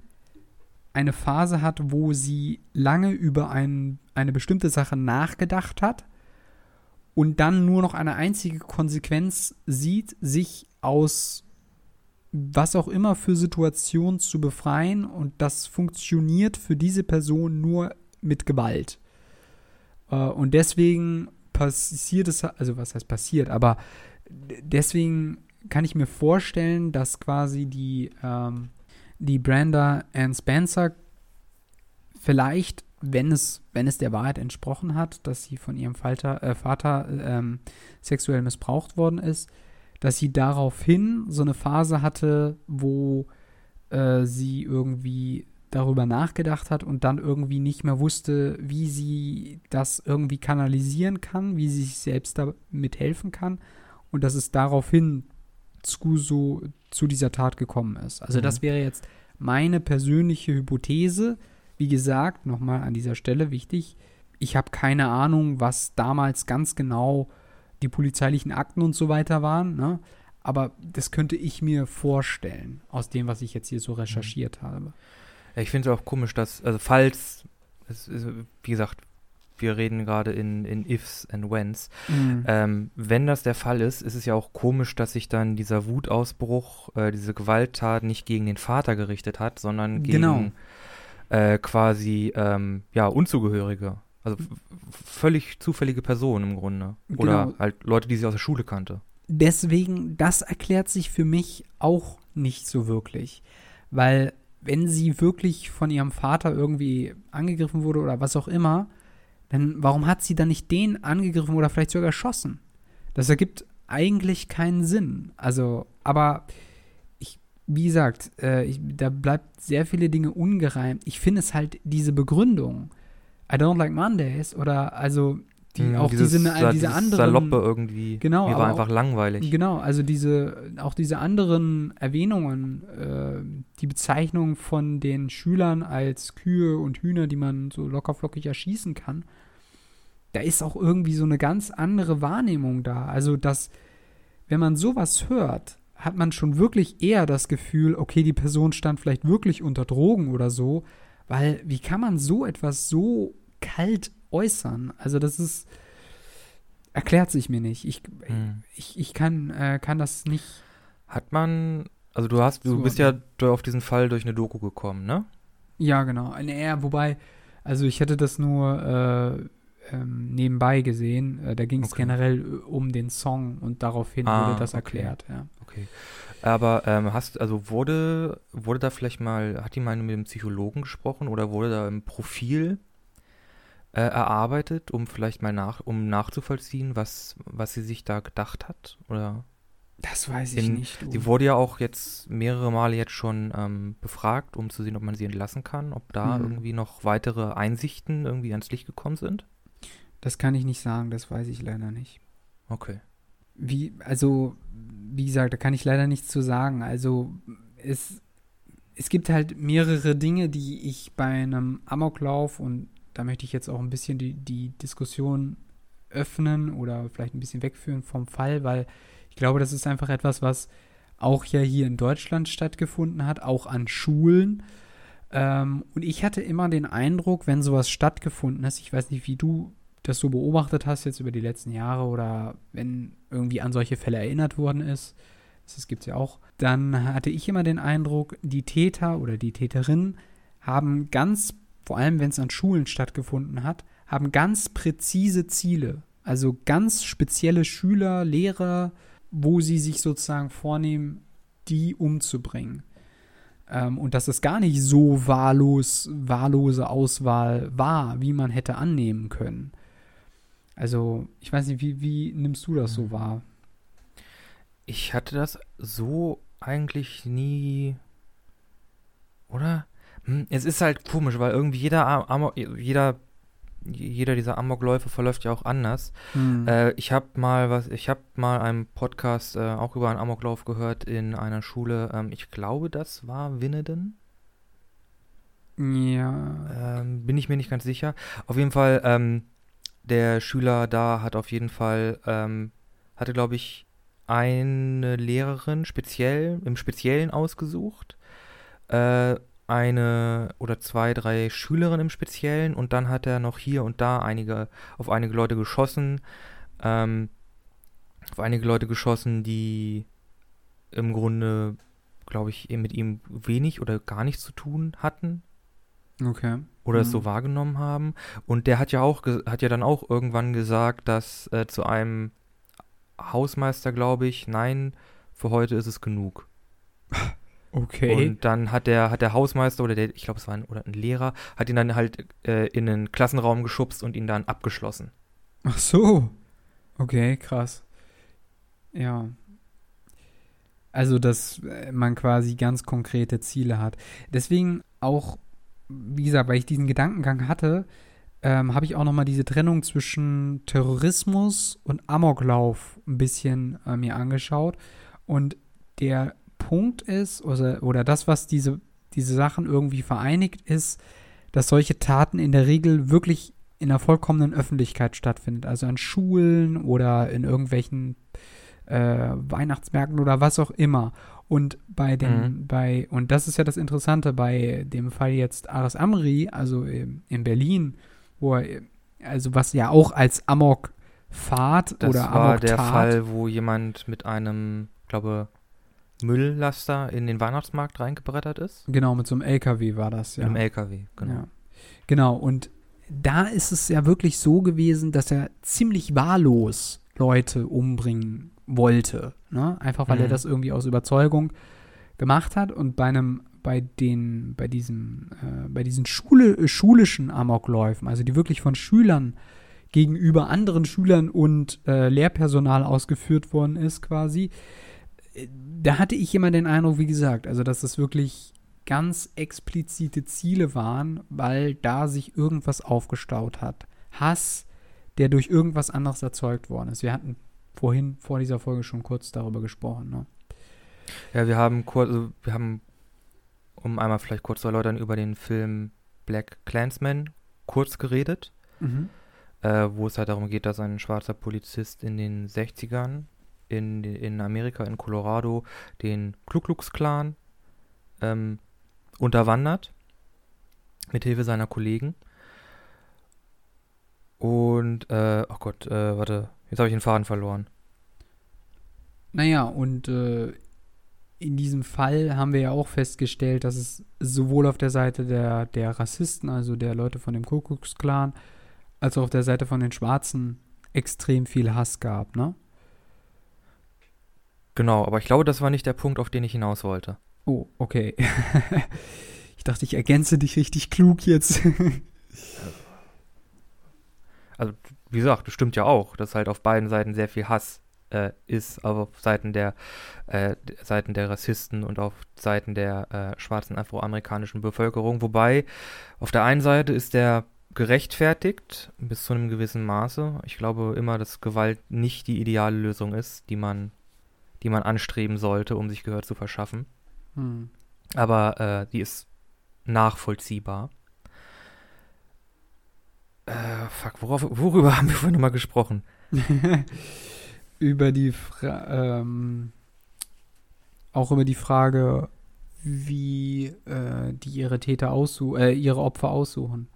eine Phase hat, wo sie lange über ein, eine bestimmte Sache nachgedacht hat und dann nur noch eine einzige Konsequenz sieht, sich aus was auch immer für Situationen zu befreien und das funktioniert für diese Person nur mit Gewalt. Äh, und deswegen passiert es, also was heißt passiert, aber deswegen kann ich mir vorstellen, dass quasi die, ähm, die Brenda Ann Spencer vielleicht, wenn es, wenn es der Wahrheit entsprochen hat, dass sie von ihrem Vater, äh, Vater ähm, sexuell missbraucht worden ist, dass sie daraufhin so eine Phase hatte, wo äh, sie irgendwie darüber nachgedacht hat und dann irgendwie nicht mehr wusste, wie sie das irgendwie kanalisieren kann, wie sie sich selbst damit helfen kann und dass es daraufhin zu so zu dieser Tat gekommen ist. Also Mhm. das wäre jetzt meine persönliche Hypothese. Wie gesagt, nochmal an dieser Stelle wichtig, ich habe keine Ahnung, was damals ganz genau die polizeilichen Akten und so weiter waren, ne? aber das könnte ich mir vorstellen, aus dem, was ich jetzt hier so recherchiert habe. Ja, ich finde es auch komisch, dass, also falls, es ist, wie gesagt, wir reden gerade in, in Ifs and Whens, Mhm. ähm, wenn das der Fall ist, ist es ja auch komisch, dass sich dann dieser Wutausbruch, äh, diese Gewalttat nicht gegen den Vater gerichtet hat, sondern gegen Genau. äh, quasi, ähm, ja, Unzugehörige. Also völlig zufällige Personen im Grunde. Oder Genau. halt Leute, die sie aus der Schule kannte. Deswegen, das erklärt sich für mich auch nicht so wirklich. Weil, wenn sie wirklich von ihrem Vater irgendwie angegriffen wurde oder was auch immer, dann warum hat sie dann nicht den angegriffen oder vielleicht sogar erschossen? Das ergibt eigentlich keinen Sinn. Also, aber ich, wie gesagt, äh, ich, da bleibt sehr viele Dinge ungereimt. Ich finde es halt diese Begründung, I don't like Mondays oder also die Hm, auch dieses, diese, sa- diese anderen. Saloppe irgendwie. Genau, Mir war einfach auch- langweilig. Genau, also diese, auch diese anderen Erwähnungen, äh, die Bezeichnung von den Schülern als Kühe und Hühner, die man so lockerflockig erschießen kann, da ist auch irgendwie so eine ganz andere Wahrnehmung da. Also, dass, wenn man sowas hört, hat man schon wirklich eher das Gefühl, okay, die Person stand vielleicht wirklich unter Drogen oder so, weil wie kann man so etwas so kalt äußern? Also, das ist, erklärt sich mir nicht. Ich, Hm. ich, ich kann, äh, kann das nicht. Hat man, also du hast, du bist ja auf diesen Fall durch eine Doku gekommen, ne? Ja, genau. Naja, wobei, also ich hätte das nur äh, ähm, nebenbei gesehen. Äh, da ging es Okay. generell äh, um den Song und daraufhin Ah, wurde das okay. erklärt. Ja. Okay. Aber ähm, hast, also wurde, wurde da vielleicht mal, hat die mal mit dem Psychologen gesprochen oder wurde da ein Profil äh, erarbeitet, um vielleicht mal nach, um nachzuvollziehen, was, was sie sich da gedacht hat? Oder Das weiß ich In- nicht. Du. sie wurde ja auch jetzt mehrere Male jetzt schon ähm, befragt, um zu sehen, ob man sie entlassen kann, ob da Mhm. irgendwie noch weitere Einsichten irgendwie ans Licht gekommen sind. das kann ich nicht sagen, das weiß ich leider nicht. Okay. Wie, also, wie gesagt, da kann ich leider nichts zu sagen. Also, es, es gibt halt mehrere Dinge, die ich bei einem Amoklauf und da möchte ich jetzt auch ein bisschen die, die Diskussion öffnen oder vielleicht ein bisschen wegführen vom Fall, weil ich glaube, das ist einfach etwas, was auch ja hier in Deutschland stattgefunden hat, auch an Schulen. Ähm, und ich hatte immer den Eindruck, wenn sowas stattgefunden ist, ich weiß nicht, wie du das so beobachtet hast jetzt über die letzten Jahre oder wenn irgendwie an solche Fälle erinnert worden ist, das gibt es ja auch, dann hatte ich immer den Eindruck, die Täter oder die Täterinnen haben ganz, vor allem wenn es an Schulen stattgefunden hat, haben ganz präzise Ziele. Also ganz spezielle Schüler, Lehrer, wo sie sich sozusagen vornehmen, die umzubringen. Ähm, und dass es gar nicht so wahllos, wahllose Auswahl war, wie man hätte annehmen können. Also, ich weiß nicht, wie, wie nimmst du das so wahr? Ich hatte das so eigentlich nie. Oder? Hm, es ist halt komisch, weil irgendwie jeder Am- Amok, jeder, jeder dieser Amokläufe verläuft ja auch anders. Hm. Äh, ich habe mal was, ich habe mal einen Podcast äh, auch über einen Amoklauf gehört in einer Schule. Ähm, ich glaube, das war Winneden. ja. Ähm, bin ich mir nicht ganz sicher. Auf jeden Fall, ähm, der Schüler da hat auf jeden Fall, ähm, hatte, glaube ich, eine Lehrerin speziell, im Speziellen ausgesucht. Äh, eine oder zwei, drei Schülerinnen im Speziellen und dann hat er noch hier und da einige, auf einige Leute geschossen. Ähm, auf einige Leute geschossen, die im Grunde, glaube ich, mit ihm wenig oder gar nichts zu tun hatten Okay. oder es Mhm. so wahrgenommen haben. Und der hat ja auch, hat ja dann auch irgendwann gesagt, dass äh, zu einem Hausmeister, glaube ich, nein, für heute ist es genug. Okay. Und dann hat der, hat der Hausmeister oder der, ich glaube, es war ein, oder ein Lehrer, hat ihn dann halt äh, in den Klassenraum geschubst und ihn dann abgeschlossen. Ach so. Okay, krass. Ja. Also, dass äh, man quasi ganz konkrete Ziele hat. Deswegen auch, wie gesagt, weil ich diesen Gedankengang hatte, ähm, habe ich auch nochmal diese Trennung zwischen Terrorismus und Amoklauf ein bisschen äh, mir angeschaut. Und der Punkt ist, oder, oder das, was diese, diese Sachen irgendwie vereinigt, ist, dass solche Taten in der Regel wirklich in der vollkommenen Öffentlichkeit stattfindet. Also an Schulen oder in irgendwelchen äh, Weihnachtsmärkten oder was auch immer. Und bei den, Mhm. bei, und das ist ja das Interessante bei dem Fall jetzt Ares Amri, also in, in Berlin, wo er, also was ja auch als Amok-Fahrt Das oder war der Fall, wo jemand mit einem, glaube Mülllaster in den Weihnachtsmarkt reingebrettert ist. Genau, mit so einem LKW war das, ja. Mit einem LKW, genau. Ja. Genau, und da ist es ja wirklich so gewesen, dass er ziemlich wahllos Leute umbringen wollte. Ne? Einfach weil er Mhm. das irgendwie aus Überzeugung gemacht hat und bei einem, bei den, bei diesem, äh, bei diesen Schule, äh, schulischen Amokläufen, also die wirklich von Schülern gegenüber anderen Schülern und äh, Lehrpersonal ausgeführt worden ist, quasi, da hatte ich immer den Eindruck, wie gesagt, also dass das wirklich ganz explizite Ziele waren, weil da sich irgendwas aufgestaut hat. Hass, der durch irgendwas anderes erzeugt worden ist. Wir hatten vorhin vor dieser Folge schon kurz darüber gesprochen. Ne? Ja, wir haben kurz, also wir haben, um einmal vielleicht kurz zu erläutern, über den Film Black Clansman kurz geredet, Mhm. äh, wo es halt darum geht, dass ein schwarzer Polizist in den 60ern in, in Amerika, in Colorado, den Ku Klux Klan ähm, unterwandert, mithilfe seiner Kollegen. Und, äh, oh Gott, äh, warte, jetzt habe ich den Faden verloren. Naja, und äh, in diesem Fall haben wir ja auch festgestellt, dass es sowohl auf der Seite der, der Rassisten, also der Leute von dem Ku Klux Klan, als auch auf der Seite von den Schwarzen extrem viel Hass gab, ne? Genau, aber ich glaube, das war nicht der Punkt, auf den ich hinaus wollte. Oh, okay. ich dachte, ich ergänze dich richtig klug jetzt. Also, wie gesagt, das stimmt ja auch, dass halt auf beiden Seiten sehr viel Hass äh, ist, aber auf Seiten der, äh, Seiten der Rassisten und auf Seiten der äh, schwarzen afroamerikanischen Bevölkerung. Wobei, auf der einen Seite ist der gerechtfertigt bis zu einem gewissen Maße. Ich glaube immer, dass Gewalt nicht die ideale Lösung ist, die man, die man anstreben sollte, um sich Gehör zu verschaffen. hm. aber äh, die ist nachvollziehbar. Äh, fuck, worauf, worüber haben wir vorhin nochmal gesprochen? über die Fra ähm, auch über die Frage, wie äh, die ihre Täter aussuchen, äh, ihre Opfer aussuchen.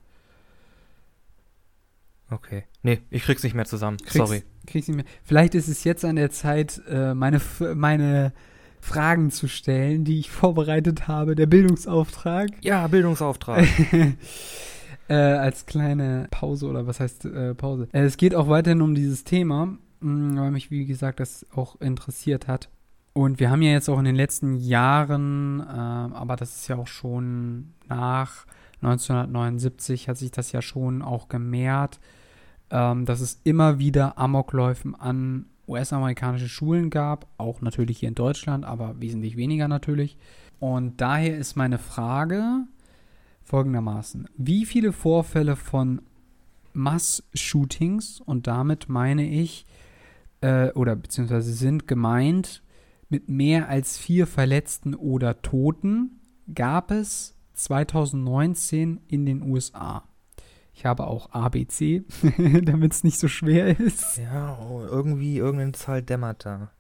Okay. Nee, ich krieg's nicht mehr zusammen. Kriegst- Sorry. Kriegst du mir. Vielleicht ist es jetzt an der Zeit, äh, meine, meine Fragen zu stellen, die ich vorbereitet habe, der Bildungsauftrag. Ja, Bildungsauftrag. äh, als kleine Pause oder was heißt äh, Pause? Äh, es geht auch weiterhin um dieses Thema, mh, weil mich, wie gesagt, das auch interessiert hat. Und wir haben ja jetzt auch in den letzten Jahren, äh, aber das ist ja auch schon nach 1979, hat sich das ja schon auch gemehrt, ähm, dass es immer wieder Amokläufen an US-amerikanische Schulen gab, auch natürlich hier in Deutschland, aber wesentlich weniger natürlich. Und daher ist meine Frage folgendermaßen. Wie viele Vorfälle von Mass-Shootings, und damit meine ich, äh, oder beziehungsweise sind gemeint, mit mehr als vier Verletzten oder Toten, gab es 2019 in den USA? Ich habe auch ABC, damit es nicht so schwer ist. ja, oh, irgendwie irgendeine Zahl dämmert da.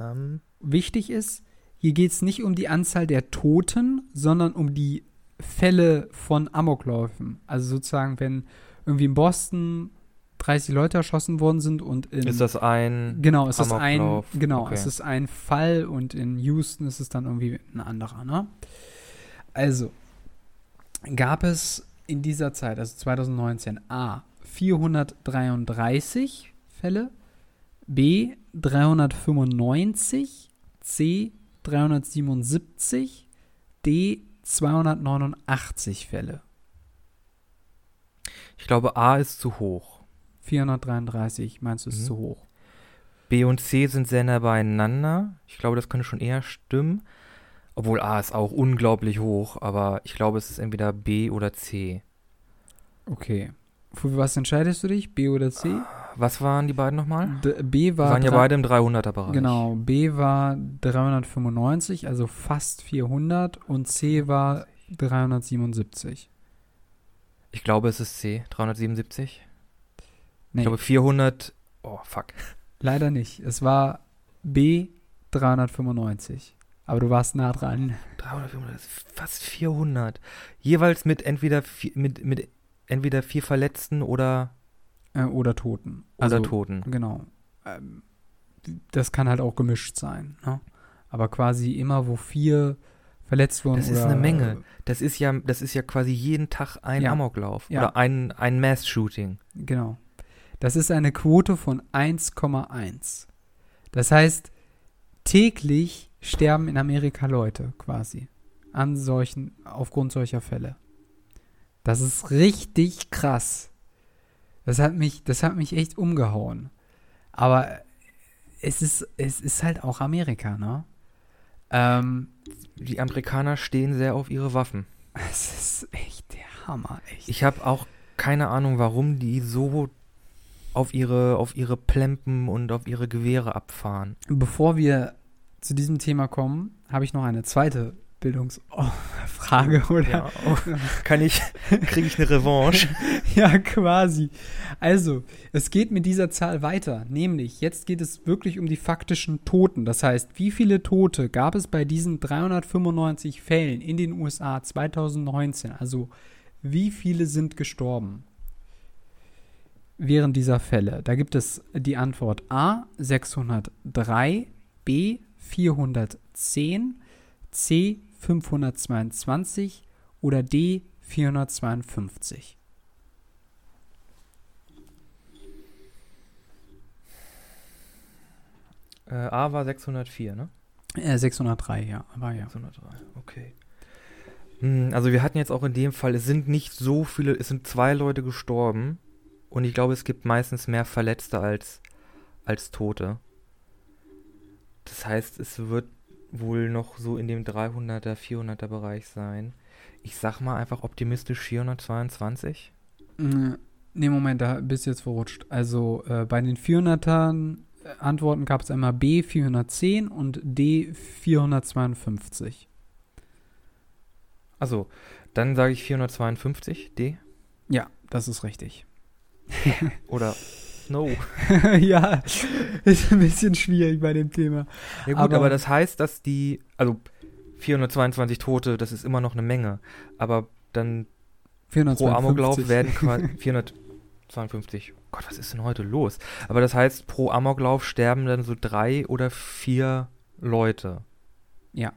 Ähm, Wichtig ist, hier geht es nicht um die Anzahl der Toten, sondern um die Fälle von Amokläufen. Also sozusagen, wenn irgendwie in Boston 30 Leute erschossen worden sind und in ist das ein. genau, es ist ein Amoklauf? genau, Okay. es ist ein Fall und in Houston ist es dann irgendwie ein anderer, ne? Also gab es in dieser Zeit, also 2019 A 433 Fälle, B 395, C 377, D 289 Fälle. Ich glaube, A ist zu hoch. 433, meinst du, ist Mhm. zu hoch? B und C sind sehr nah beieinander. Ich glaube, das könnte schon eher stimmen. Obwohl A ist auch unglaublich hoch, aber ich glaube, es ist entweder B oder C. Okay. Für was entscheidest du dich? B oder C? Was waren die beiden nochmal? D B Wir war waren ja beide im 300er-Bereich. Genau, B war 395, also fast 400 und C war 377. Ich glaube, es ist C, 377. Nee, Ich glaube 400. Oh, fuck. leider nicht. Es war B 395. Aber du warst nah dran. 300, 400, das ist fast 400. Jeweils mit entweder vier, mit, mit entweder vier Verletzten oder, Äh, oder Toten. oder Also, Toten. Genau. Ähm, das kann halt auch gemischt sein. Ne? Aber quasi immer, wo vier verletzt wurden. Das ist eine Menge. Das ist ja, das ist ja quasi jeden Tag ein Ja. Amoklauf. Ja. Oder ein, ein Mass-Shooting. Genau. Das ist eine Quote von 1,1. Das heißt, täglich sterben in Amerika Leute quasi an solchen, aufgrund solcher Fälle. Das ist richtig krass. Das hat mich, das hat mich echt umgehauen. Aber es ist, es ist halt auch Amerika, ne? Ähm, Die Amerikaner stehen sehr auf ihre Waffen. es ist echt der Hammer, echt. Ich habe auch keine Ahnung, warum die so auf ihre, auf ihre Plempen und auf ihre Gewehre abfahren. Bevor wir zu diesem Thema kommen, habe ich noch eine zweite Bildungsfrage, oder? Ja, oh, kann ich, kriege ich eine Revanche? ja, quasi. Also, es geht mit dieser Zahl weiter, nämlich jetzt geht es wirklich um die faktischen Toten. Das heißt, wie viele Tote gab es bei diesen 395 Fällen in den USA 2019? Also, wie viele sind gestorben während dieser Fälle? Da gibt es die Antwort A 603, B 410, C 522 oder D 452? Äh, A war 604, ne? Äh, 603, ja. Aber ja. 603, okay. Hm, also wir hatten jetzt auch in dem Fall, es sind nicht so viele, es sind zwei Leute gestorben und ich glaube, es gibt meistens mehr Verletzte als, als Tote. Das heißt, es wird wohl noch so in dem 300er, 400er Bereich sein. Ich sag mal einfach optimistisch 422. Ne, Moment, da bist du jetzt verrutscht. Also äh, bei den 400ern äh, Antworten gab es einmal B 410 und D 452. Also, dann sage ich 452, D. Ja, das ist richtig. Oder No. ja, ist ein bisschen schwierig bei dem Thema. Ja gut, aber, aber, das heißt, dass die, also 422 Tote, das ist immer noch eine Menge, aber dann 452. pro Amoklauf werden quasi 452. Gott, was ist denn heute los? Aber das heißt, pro Amoklauf sterben dann so drei oder vier Leute. Ja.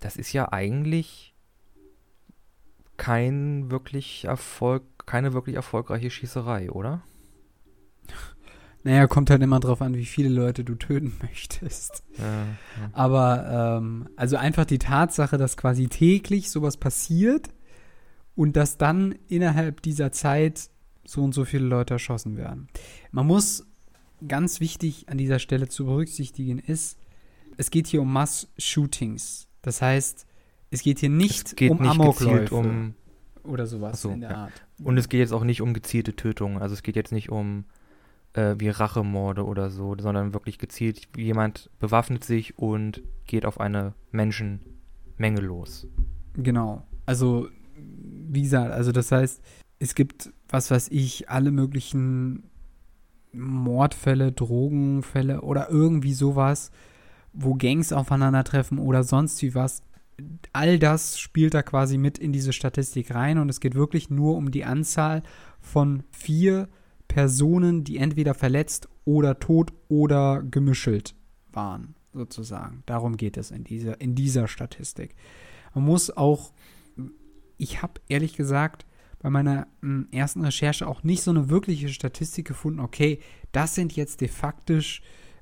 Das ist ja eigentlich kein wirklich Erfolg, keine wirklich erfolgreiche Schießerei, oder? Naja, kommt halt immer drauf an, wie viele Leute du töten möchtest. Ja, ja. Aber, ähm, also einfach die Tatsache, dass quasi täglich sowas passiert und dass dann innerhalb dieser Zeit so und so viele Leute erschossen werden. Man muss ganz wichtig an dieser Stelle zu berücksichtigen ist, es geht hier um Mass-Shootings. Das heißt, es geht hier nicht geht um nicht Amokläufe um oder sowas so, in der ja. Art. Und es geht jetzt auch nicht um gezielte Tötungen. Also es geht jetzt nicht um äh, wie Rachemorde oder so, sondern wirklich gezielt, jemand bewaffnet sich und geht auf eine Menschenmenge los. Genau. Also, wie gesagt, also das heißt, es gibt, was weiß ich, alle möglichen Mordfälle, Drogenfälle oder irgendwie sowas, wo Gangs aufeinandertreffen oder sonst wie was. All das spielt da quasi mit in diese Statistik rein und es geht wirklich nur um die Anzahl von vier Personen, die entweder verletzt oder tot oder gemischelt waren, sozusagen. Darum geht es in dieser, in dieser Statistik. Man muss auch, ich habe ehrlich gesagt bei meiner hm, ersten Recherche auch nicht so eine wirkliche Statistik gefunden, okay, das sind jetzt de facto,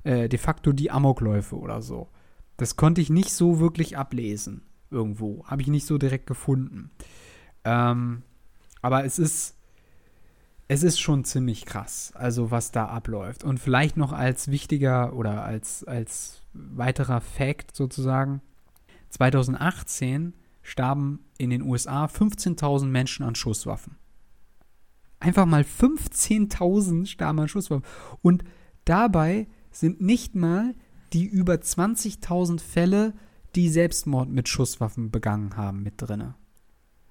äh, de facto die Amokläufe oder so. Das konnte ich nicht so wirklich ablesen irgendwo. Habe ich nicht so direkt gefunden. Ähm, aber es ist es ist schon ziemlich krass, also was da abläuft. Und vielleicht noch als wichtiger oder als, als weiterer Fact sozusagen, 2018 starben in den USA 15.000 Menschen an Schusswaffen. Einfach mal 15.000 starben an Schusswaffen. Und dabei sind nicht mal die über 20.000 Fälle, die Selbstmord mit Schusswaffen begangen haben, mit drinne.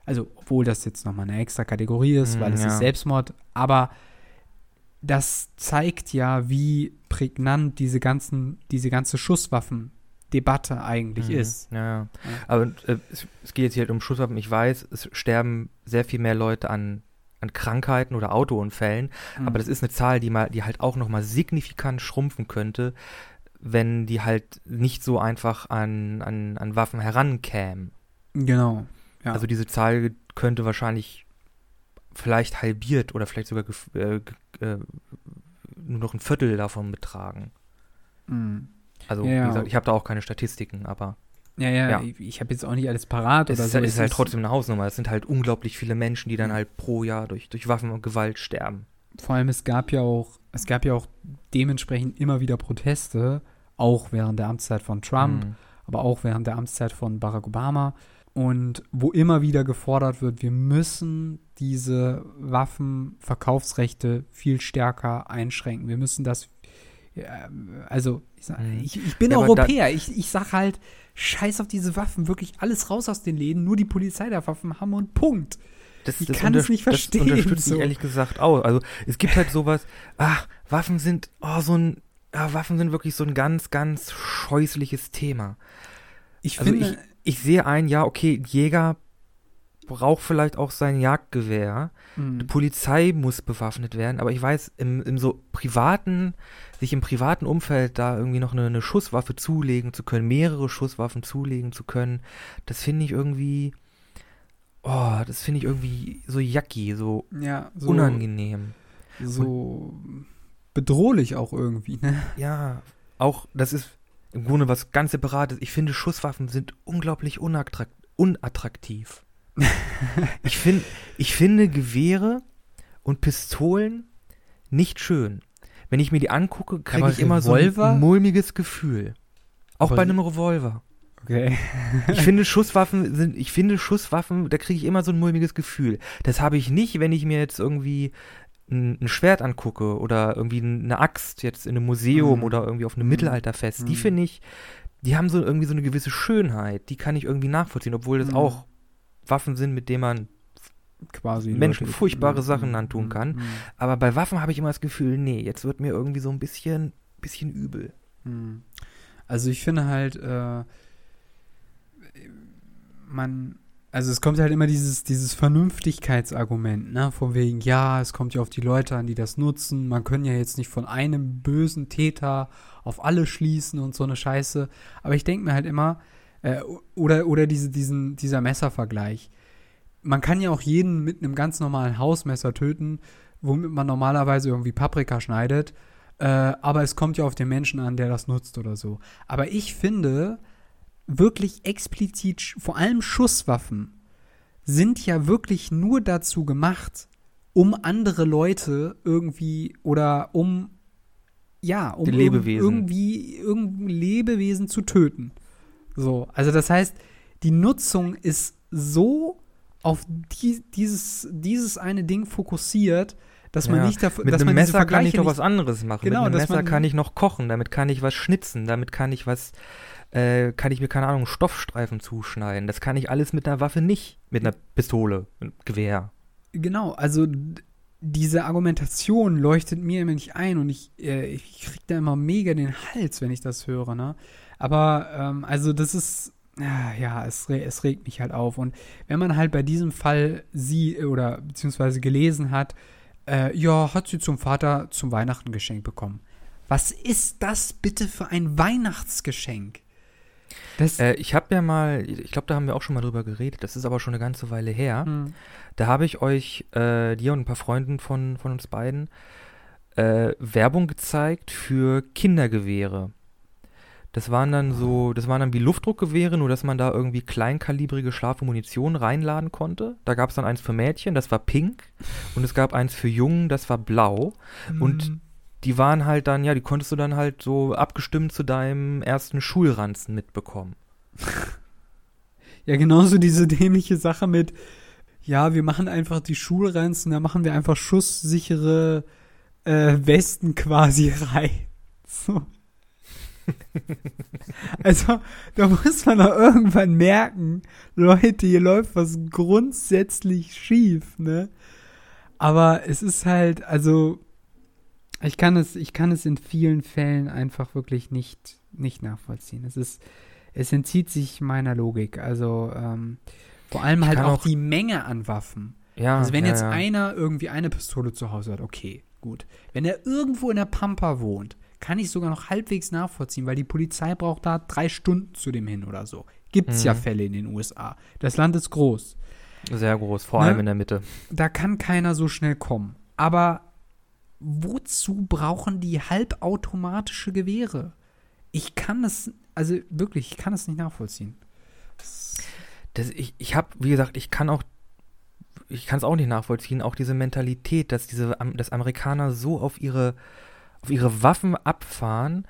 Also, obwohl das jetzt nochmal eine extra Kategorie ist, weil es hm, ja. ist Selbstmord, aber das zeigt ja, wie prägnant diese ganzen, diese ganze Schusswaffendebatte eigentlich mhm. ist. Ja, ja. Aber äh, es, es, geht jetzt hier halt um Schusswaffen. Ich weiß, es sterben sehr viel mehr Leute an, an Krankheiten oder Autounfällen, mhm. aber das ist eine Zahl, die mal, die halt auch nochmal signifikant schrumpfen könnte, wenn die halt nicht so einfach an, an, an Waffen herankämen. Genau. Ja. Also diese Zahl könnte wahrscheinlich vielleicht halbiert oder vielleicht sogar äh, äh, nur noch ein Viertel davon betragen. Mhm. Also, ja, wie gesagt, ich habe da auch keine Statistiken, aber. Ja, ja, ja. ich, ich habe jetzt auch nicht alles parat es oder ist, so. Es ist halt trotzdem eine Hausnummer. Es sind halt unglaublich viele Menschen, die dann mhm. halt pro Jahr durch, durch Waffen und Gewalt sterben. Vor allem, es gab ja auch, es gab ja auch dementsprechend immer wieder Proteste, auch während der Amtszeit von Trump, mhm. aber auch während der Amtszeit von Barack Obama und wo immer wieder gefordert wird, wir müssen diese Waffenverkaufsrechte viel stärker einschränken. Wir müssen das, ja, also ich, sag, Mhm. ich, ich bin Ja, Europäer, ich, ich sag halt, scheiß auf diese Waffen, wirklich alles raus aus den Läden, nur die Polizei darf Waffen haben und Punkt. Das, Ich das kann es nicht verstehen, Das unterstützt so. mich ehrlich gesagt auch. Also es gibt halt sowas, ach, Waffen sind, oh, so ein, ah, Waffen sind wirklich so ein ganz, ganz scheußliches Thema. Ich Also finde, Ich sehe ein, ja, okay, Jäger braucht vielleicht auch sein Jagdgewehr. mh, Die Polizei muss bewaffnet werden, aber ich weiß, im, im so privaten, sich im privaten Umfeld da irgendwie noch eine, eine Schusswaffe zulegen zu können, mehrere Schusswaffen zulegen zu können, das finde ich irgendwie, oh, das finde ich irgendwie so yucky, so ja, so, unangenehm. so bedrohlich auch irgendwie, ne? Ja, auch, das ist im Grunde was ganz Separates. Ich finde, Schusswaffen sind unglaublich unattrakt unattraktiv. ich, find, ich finde Gewehre und Pistolen nicht schön. Wenn ich mir die angucke, kriege ich immer so Revolver? ein mulmiges Gefühl. Auch Aber- bei einem Revolver. Okay. Ich finde Schusswaffen sind, ich finde Schusswaffen, da kriege ich immer so ein mulmiges Gefühl. Das habe ich nicht, wenn ich mir jetzt irgendwie ein, ein Schwert angucke oder irgendwie eine Axt jetzt in einem Museum Mhm. oder irgendwie auf einem Mhm. Mittelalterfest. Die Mhm. finde ich, die haben so irgendwie so eine gewisse Schönheit. Die kann ich irgendwie nachvollziehen, obwohl das Mhm. auch Waffen sind, mit denen man. Quasi. Menschen furchtbare Mhm, Sachen antun kann. Aber bei Waffen habe ich immer das Gefühl, nee, jetzt wird mir irgendwie so ein bisschen, bisschen übel. Also ich finde halt, äh, man, also es kommt halt immer dieses, dieses Vernünftigkeitsargument, ne? Von wegen, ja, es kommt ja auf die Leute an, die das nutzen. Man kann ja jetzt nicht von einem bösen Täter auf alle schließen und so eine Scheiße. Aber ich denke mir halt immer, äh, oder, oder diese, diesen, dieser Messervergleich. Man kann ja auch jeden mit einem ganz normalen Hausmesser töten, womit man normalerweise irgendwie Paprika schneidet. Äh, aber es kommt ja auf den Menschen an, der das nutzt oder so. Aber ich finde, wirklich explizit, vor allem Schusswaffen, sind ja wirklich nur dazu gemacht, um andere Leute irgendwie oder um, ja, um Die irg- Lebewesen. irgendwie irgendein Lebewesen zu töten. So, also das heißt, die Nutzung ist so auf die, dieses, dieses eine Ding fokussiert, dass man Ja, nicht dafür, Mit dass einem man Messer kann ich doch was anderes machen. Genau, mit einem Messer man- kann ich noch kochen, damit kann ich was schnitzen, damit kann ich was, äh, kann ich mir, keine Ahnung, Stoffstreifen zuschneiden. Das kann ich alles mit einer Waffe nicht. Mit einer Pistole, einem Gewehr. Genau, also diese Argumentation leuchtet mir immer nicht ein und ich, äh, ich krieg da immer mega den Hals, wenn ich das höre, ne? Aber, ähm, also das ist, ah, ja, es, es regt mich halt auf. Und wenn man halt bei diesem Fall sie oder beziehungsweise gelesen hat, äh, ja, hat sie zum Vater zum Weihnachten geschenkt bekommen. Was ist das bitte für ein Weihnachtsgeschenk? Äh, ich habe ja mal, ich glaube, da haben wir auch schon mal drüber geredet, das ist aber schon eine ganze Weile her. hm, Da habe ich euch, äh, dir und ein paar Freunden von, von uns beiden, äh, Werbung gezeigt für Kindergewehre. Das waren dann so, das waren dann wie Luftdruckgewehre, nur dass man da irgendwie kleinkalibrige scharfe Munition reinladen konnte. Da gab es dann eins für Mädchen, das war pink. Und es gab eins für Jungen, das war blau. und- hm, Die waren halt dann, ja, die konntest du dann halt so abgestimmt zu deinem ersten Schulranzen mitbekommen. Ja, genauso diese dämliche Sache mit, ja, wir machen einfach die Schulranzen, da machen wir einfach schusssichere äh, Westen quasi rein. So. also, da muss man doch irgendwann merken, Leute, hier läuft was grundsätzlich schief, ne? Aber es ist halt, also, ich kann es, ich kann es in vielen Fällen einfach wirklich nicht, nicht nachvollziehen. Es ist, es entzieht sich meiner Logik. Also ähm, vor allem Ich halt auch, auch- die Menge an Waffen. Ja, also wenn ja, jetzt ja. einer irgendwie eine Pistole zu Hause hat, okay, gut. Wenn er irgendwo in der Pampa wohnt, kann ich sogar noch halbwegs nachvollziehen, weil die Polizei braucht da drei Stunden zu dem hin oder so. Gibt's ja Mhm. Fälle in den USA. Das Land ist groß. Sehr groß, vor Ne? allem in der Mitte. Da kann keiner so schnell kommen. Aber wozu brauchen die halbautomatische Gewehre? Ich kann es, also wirklich, ich kann es nicht nachvollziehen. Das, ich ich habe, wie gesagt, ich kann auch, ich kann es auch nicht nachvollziehen, auch diese Mentalität, dass diese, dass Amerikaner so auf ihre, auf ihre Waffen abfahren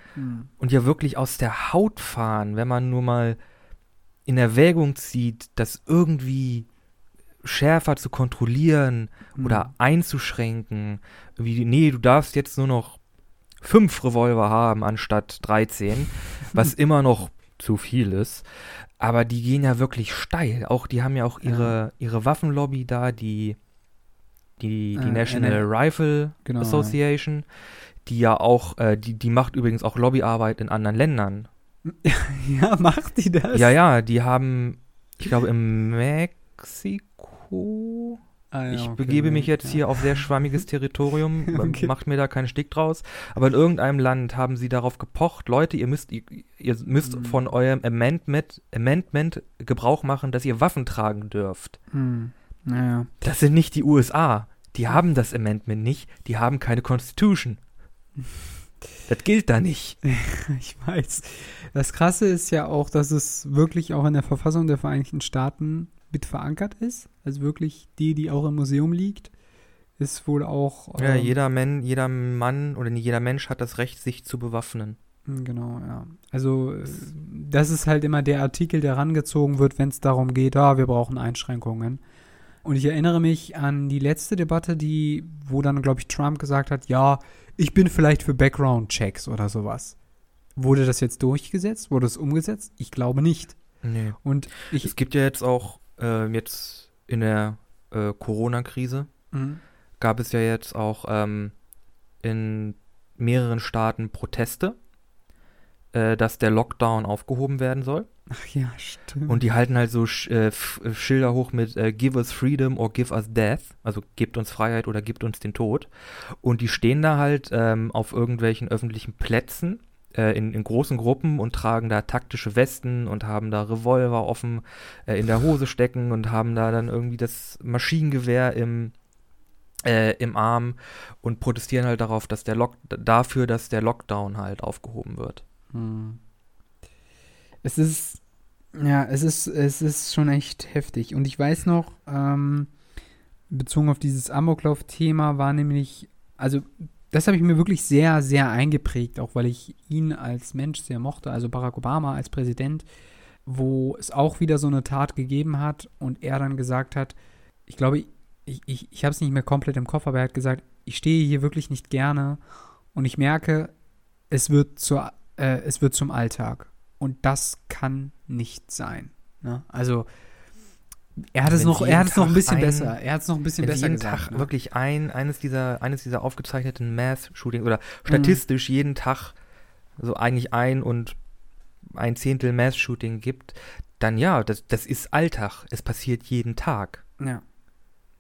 und ja wirklich aus der Haut fahren, wenn man nur mal in Erwägung zieht, das irgendwie schärfer zu kontrollieren Mhm. oder einzuschränken, wie, nee, du darfst jetzt nur noch fünf Revolver haben anstatt 13, was immer noch zu viel ist. Aber die gehen ja wirklich steil. Auch die haben ja auch ihre, ihre Waffenlobby da, die, die, die Äh, National NL Rifle Genau, ja. Association, die ja auch, äh, die, die macht übrigens auch Lobbyarbeit in anderen Ländern. Ja, macht die das? Ja, ja, die haben, ich glaube, in Mexiko. Ah, ja, ich okay, begebe mich jetzt ja. hier auf sehr schwammiges Territorium, Okay. macht mir da keinen Stick draus. Aber in irgendeinem Land haben sie darauf gepocht, Leute, ihr müsst, ihr, ihr müsst Mhm. von eurem Amendment, Amendment Gebrauch machen, dass ihr Waffen tragen dürft. Hm. Naja. Das sind nicht die USA. Die haben das Amendment nicht, die haben keine Constitution. Das gilt da nicht. Ich weiß. Das Krasse ist ja auch, dass es wirklich auch in der Verfassung der Vereinigten Staaten mit verankert ist. Also wirklich die, die auch im Museum liegt, ist wohl auch. Ja, ähm, jeder, Men, jeder Mann oder jeder Mensch hat das Recht, sich zu bewaffnen. Genau, ja. Also, äh, das ist halt immer der Artikel, der rangezogen wird, wenn es darum geht, ah, wir brauchen Einschränkungen. Und ich erinnere mich an die letzte Debatte, die, wo dann, glaube ich, Trump gesagt hat, ja, ich bin vielleicht für Background-Checks oder sowas. Wurde das jetzt durchgesetzt? Wurde es umgesetzt? Ich glaube nicht. Nee. Und ich. Es gibt ja jetzt auch, äh, jetzt in der äh, Corona-Krise, Mhm. gab es ja jetzt auch ähm, in mehreren Staaten Proteste, äh, dass der Lockdown aufgehoben werden soll. Ach ja, stimmt. Und die halten halt so Sch äh, Schilder hoch mit äh, Give us freedom or give us death. Also gebt uns Freiheit oder gebt uns den Tod. Und die stehen da halt ähm, auf irgendwelchen öffentlichen Plätzen äh, in, in großen Gruppen und tragen da taktische Westen und haben da Revolver offen äh, in der Hose stecken und haben da dann irgendwie das Maschinengewehr im, äh, im Arm und protestieren halt darauf, dass der Lock dafür, dass der Lockdown halt aufgehoben wird. Hm. Es ist, ja, es ist, es ist schon echt heftig. Und ich weiß noch, ähm, bezogen auf dieses Amoklauf-Thema war nämlich, also das habe ich mir wirklich sehr, sehr eingeprägt, auch weil ich ihn als Mensch sehr mochte, also Barack Obama als Präsident, wo es auch wieder so eine Tat gegeben hat und er dann gesagt hat, ich glaube, ich, ich, ich habe es nicht mehr komplett im Kopf, aber er hat gesagt, ich stehe hier wirklich nicht gerne und ich merke, es wird, zur, äh, es wird zum Alltag. Und das kann nicht sein. Ne? Also, er hat es noch, er hat es noch ein bisschen ein- besser. Er hat es noch ein bisschen besser jeden gesagt. Tag ne? wirklich ein, eines dieser, eines dieser aufgezeichneten Mass-Shootings oder statistisch jeden Tag so eigentlich ein und ein Zehntel Mass-Shooting gibt, dann ja, das, das ist Alltag. Es passiert jeden Tag. Ja.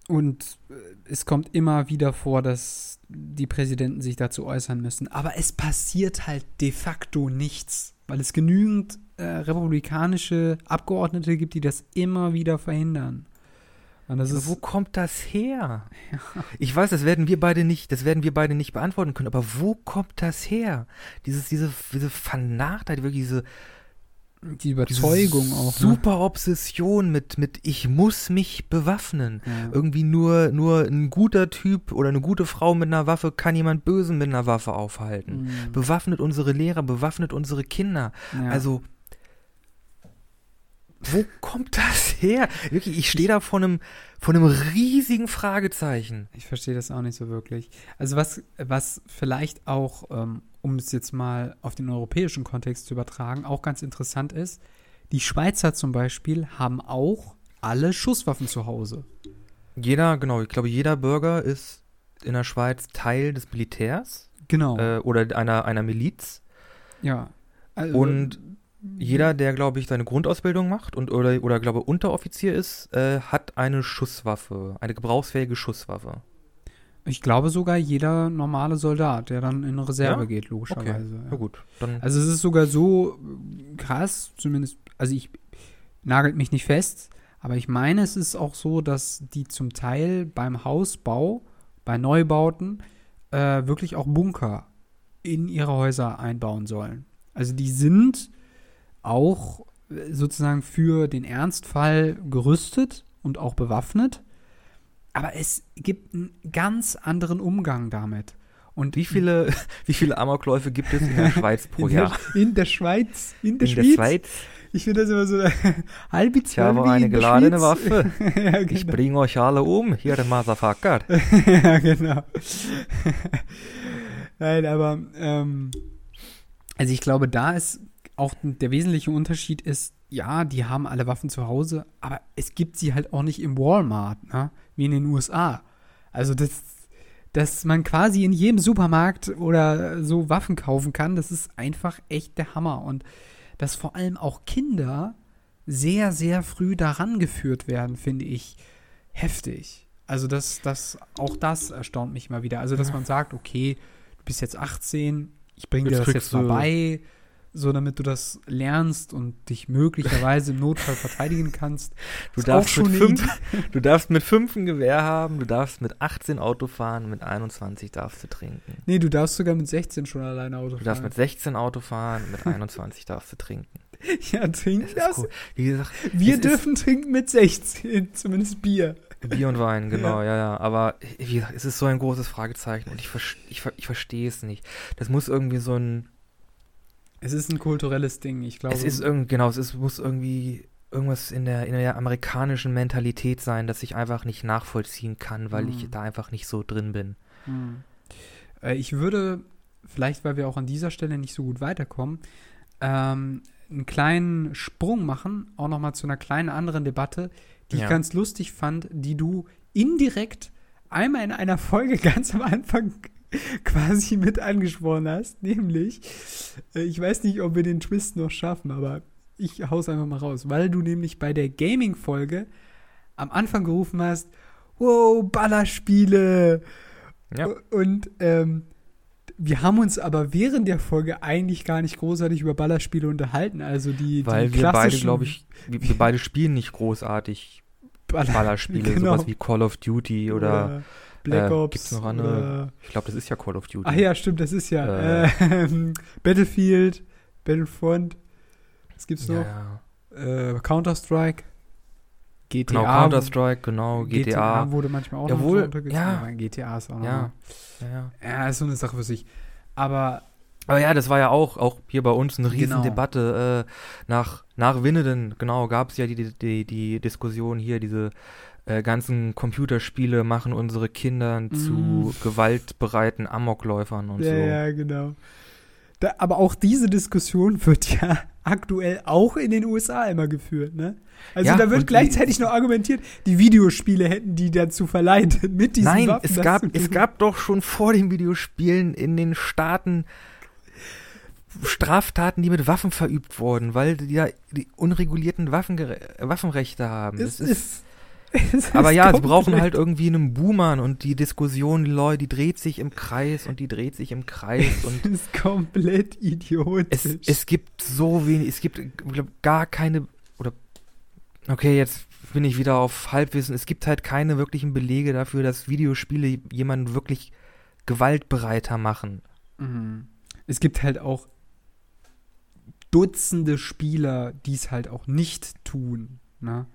Und äh, es kommt immer wieder vor, dass die Präsidenten sich dazu äußern müssen. Aber es passiert halt de facto nichts, weil es genügend äh, republikanische Abgeordnete gibt, die das immer wieder verhindern. Ist wo kommt das her? Ich weiß, das werden wir beide nicht, das werden wir beide nicht beantworten können, aber wo kommt das her? Dieses, diese, diese Vernarrtheit, wirklich diese, die diese Überzeugung auch. Ne? super Obsession mit, mit ich muss mich bewaffnen. Ja. Irgendwie nur, nur ein guter Typ oder eine gute Frau mit einer Waffe kann jemand Bösen mit einer Waffe aufhalten. Mhm. Bewaffnet unsere Lehrer, bewaffnet unsere Kinder. Ja. Also, wo kommt das her? Wirklich, ich stehe da vor einem, vor einem riesigen Fragezeichen. Ich verstehe das auch nicht so wirklich. Also was, was vielleicht auch, ähm, um es jetzt mal auf den europäischen Kontext zu übertragen, auch ganz interessant ist, die Schweizer zum Beispiel haben auch alle Schusswaffen zu Hause. Jeder, genau, ich glaube, jeder Bürger ist in der Schweiz Teil des Militärs Genau. äh, oder einer, einer Miliz. ja. Also, Und jeder, der, glaube ich, seine Grundausbildung macht und oder, oder glaube Unteroffizier ist, äh, hat eine Schusswaffe, eine gebrauchsfähige Schusswaffe. ich glaube sogar jeder normale Soldat, der dann in Reserve Ja? geht, logischerweise. Na Ja. gut, dann Also es ist sogar so äh, krass, zumindest, also ich nagelt mich nicht fest, aber ich meine, es ist auch so, dass die zum Teil beim Hausbau, bei Neubauten, äh, wirklich auch Bunker in ihre Häuser einbauen sollen. Also die sind auch äh, sozusagen für den Ernstfall gerüstet und auch bewaffnet, aber es gibt einen ganz anderen Umgang damit. Und wie viele, wie viele Amokläufe gibt es in der Schweiz pro in der, Jahr? in der Schweiz, in der in Schweiz, der Schweiz? Ich finde das immer so halb Ich habe eine geladene Waffe. ja, Ich genau. bringe euch alle um, hier der Motherfucker. ja, genau. Nein, aber ähm, also ich glaube, da ist auch der wesentliche Unterschied ist, ja, die haben alle Waffen zu Hause, aber es gibt sie halt auch nicht im Walmart, ne? wie in den USA. Also das, dass man quasi in jedem Supermarkt oder so Waffen kaufen kann, das ist einfach echt der Hammer. Und dass vor allem auch Kinder sehr, sehr früh daran geführt werden, finde ich heftig. Also das, das, auch das erstaunt mich mal wieder. Also, dass man sagt, okay, du bist jetzt 18, ich bringe dir das jetzt mal du- bei, so damit du das lernst und dich möglicherweise im Notfall verteidigen kannst. Du darfst, mit fünf, du darfst mit fünf ein Gewehr haben, du darfst mit 18 Auto fahren, mit 21 darfst du trinken. Nee, du darfst sogar mit 16 schon alleine Auto Du darfst fahren. mit 16 Auto fahren, mit 21 darfst du trinken. ja, trink Das cool. Wie gesagt, Wir ist- dürfen trinken mit 16, zumindest Bier. Bier und Wein, genau, ja, ja. Aber wie gesagt, es ist so ein großes Fragezeichen und ich, ich, ich verstehe es nicht. Das muss irgendwie so ein. Es ist ein kulturelles Ding, ich glaube. Es ist irgendwie, genau, es ist, muss irgendwie irgendwas in der, in der amerikanischen Mentalität sein, das ich einfach nicht nachvollziehen kann, weil ich Mhm. da einfach nicht so drin bin. Hm. Äh, ich würde, vielleicht weil wir auch an dieser Stelle nicht so gut weiterkommen, ähm, einen kleinen Sprung machen, auch nochmal zu einer kleinen anderen Debatte, die ich Ja. ganz lustig fand, die du indirekt einmal in einer Folge ganz am Anfang quasi mit angesprochen hast, nämlich, äh, ich weiß nicht, ob wir den Twist noch schaffen, aber ich hau's einfach mal raus, weil du nämlich bei der Gaming-Folge am Anfang gerufen hast, wow, Ballerspiele, Ja. und ähm, wir haben uns aber während der Folge eigentlich gar nicht großartig über Ballerspiele unterhalten. Also die, Weil die wir beide, glaube ich, wir, wir beide spielen nicht großartig Baller Ballerspiele, Genau. sowas wie Call of Duty oder, Black äh, Ops. gibt's noch andere? Oder, ich glaube, das ist ja Call of Duty. ach ja, stimmt, das ist ja Äh. ähm, Battlefield, Battlefront. Was gibt's noch? ja. Äh, Counter-Strike. GTA. Genau, Counter-Strike, genau, GTA. GTA. wurde manchmal auch Jawohl, noch ja. GTA ist auch noch Ja. Ja, ja. Ja, ist so eine Sache für sich. Aber Aber ja, das war ja auch, auch hier bei uns eine Genau. Riesendebatte. Äh, nach, nach Winneden, genau, gab es ja die, die, die, die Diskussion hier, diese äh, ganzen Computerspiele machen unsere Kinder Mhm. zu gewaltbereiten Amokläufern und ja, so. ja, genau. Da, aber auch diese Diskussion wird ja aktuell auch in den USA immer geführt, ne? Also Ja, da wird gleichzeitig noch argumentiert, die Videospiele hätten die dazu verleitet, mit diesen Nein, Waffen es gab, es gab doch schon vor den Videospielen in den Staaten Straftaten, die mit Waffen verübt wurden, weil die ja die unregulierten Waffengere Waffenrechte haben. Es Das ist, es aber ja, sie brauchen halt irgendwie einen Boomer und die Diskussion, die Leute, die dreht sich im Kreis und die dreht sich im Kreis und Es ist komplett idiotisch. es, es gibt so wenig, es gibt glaub, gar keine, oder, okay, jetzt bin ich wieder auf Halbwissen, es gibt halt keine wirklichen Belege dafür, dass Videospiele jemanden wirklich gewaltbereiter machen. Mhm. Es gibt halt auch Dutzende Spieler, die es halt auch nicht tun. Ne?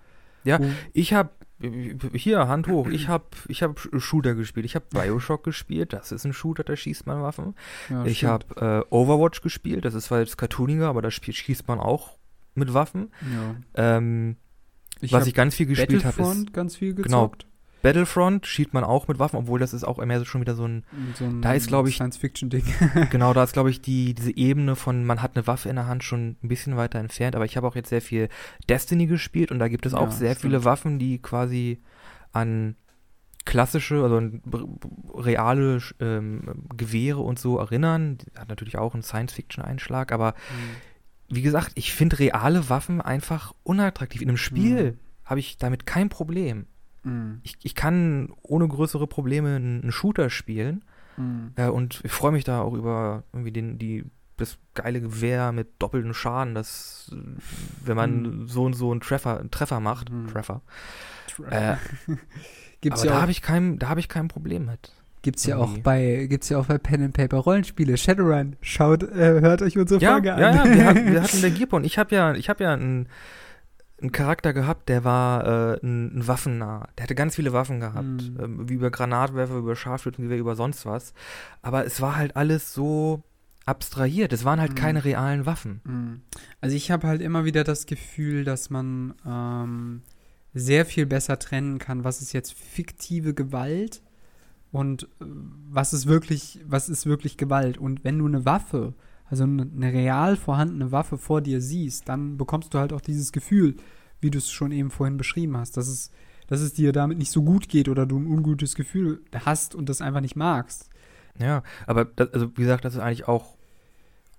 Ja, Wo- Ich habe hier Hand hoch. Ich habe ich habe Shooter gespielt. Ich habe BioShock gespielt. Das ist ein Shooter, da schießt man Waffen. ja, ich habe äh, Overwatch gespielt. Das ist zwar jetzt cartooniger, aber da schießt man auch mit Waffen. Ja. Ähm, Ich was hab ich ganz viel gespielt habe, ist ganz viel Genau. Battlefront. Schießt man auch mit Waffen, obwohl das ist auch mehr so schon wieder so ein. So ein Da ist, glaub ich- Science-Fiction-Ding. genau, da ist glaube ich die diese Ebene von man hat eine Waffe in der Hand schon ein bisschen weiter entfernt. Aber ich habe auch jetzt sehr viel Destiny gespielt und da gibt es auch Ja, sehr stimmt. viele Waffen, die quasi an klassische, also reale ähm, Gewehre und so erinnern. Die Hat natürlich auch einen Science-Fiction-Einschlag, aber wie gesagt, ich finde reale Waffen einfach unattraktiv. In einem Spiel Mhm. habe ich damit kein Problem. Mhm. Ich, ich kann ohne größere Probleme einen, Shooter spielen Mhm. äh, und ich freue mich da auch über irgendwie den, die, das geile Gewehr mit doppeltem Schaden, das, äh, wenn man Mhm. so und so einen Treffer, einen Treffer macht, Mhm. Treffer, Äh, aber ja da habe ich kein, da habe ich kein Problem mit. gibt's ja auch bei gibt's ja auch bei Pen and Paper Rollenspiele Shadowrun. Schaut äh, hört euch unsere Ja, Folge ja, an. ja, wir, hatten, wir hatten der Gearporn. Ich habe ja, ich habe ja einen, einen Charakter gehabt, der war äh, ein, ein Waffennah. Der hatte ganz viele Waffen gehabt, Mhm. ähm, wie über Granatwerfer, über Scharfschützengewehr, über sonst was. Aber es war halt alles so abstrahiert. Es waren halt Mhm. keine realen Waffen. Mm. Also ich habe halt immer wieder das Gefühl, dass man ähm, sehr viel besser trennen kann, was ist jetzt fiktive Gewalt und äh, was ist wirklich, was ist wirklich Gewalt. Und wenn du eine Waffe, also eine, real vorhandene Waffe vor dir siehst, dann bekommst du halt auch dieses Gefühl, wie du es schon eben vorhin beschrieben hast, dass es, dass es dir damit nicht so gut geht oder du ein ungutes Gefühl hast und das einfach nicht magst. Ja, aber das, also wie gesagt, das ist eigentlich auch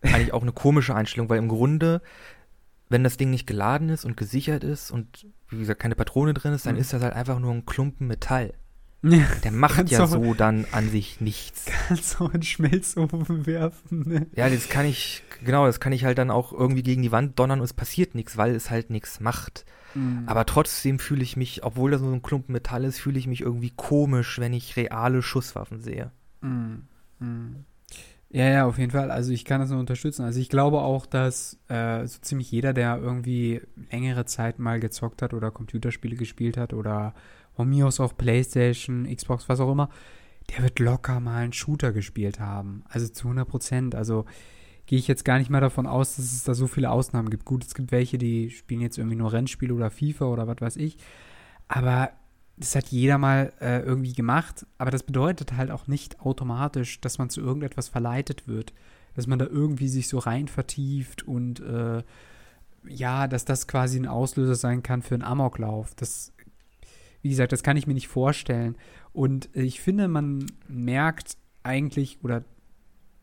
eigentlich auch eine komische Einstellung, weil im Grunde, wenn das Ding nicht geladen ist und gesichert ist und wie gesagt keine Patrone drin ist, dann Mhm. ist das halt einfach nur ein Klumpen Metall. Ja, Der macht ja so dann an sich nichts. kannst auch in den Schmelzofen werfen. Ne? Ja, das kann ich, genau, das kann ich halt dann auch irgendwie gegen die Wand donnern und es passiert nichts, weil es halt nichts macht. Mm. Aber trotzdem fühle ich mich, obwohl das nur so ein Klumpen Metall ist, fühle ich mich irgendwie komisch, wenn ich reale Schusswaffen sehe. Mm, mm. Ja, ja, auf jeden Fall. Also ich kann das nur unterstützen. Also ich glaube auch, dass äh, so ziemlich jeder, der irgendwie längere Zeit mal gezockt hat oder Computerspiele gespielt hat oder von mir aus auch Playstation, Xbox, was auch immer, der wird locker mal einen Shooter gespielt haben. Also zu 100 Prozent. Also gehe ich jetzt gar nicht mal davon aus, dass es da so viele Ausnahmen gibt. Gut, es gibt welche, die spielen jetzt irgendwie nur Rennspiele oder FIFA oder was weiß ich. Aber das hat jeder mal äh, irgendwie gemacht, aber das bedeutet halt auch nicht automatisch, dass man zu irgendetwas verleitet wird, dass man da irgendwie sich so rein vertieft und äh, ja, dass das quasi ein Auslöser sein kann für einen Amoklauf. Das, wie gesagt, das kann ich mir nicht vorstellen. Und äh, ich finde, man merkt eigentlich, oder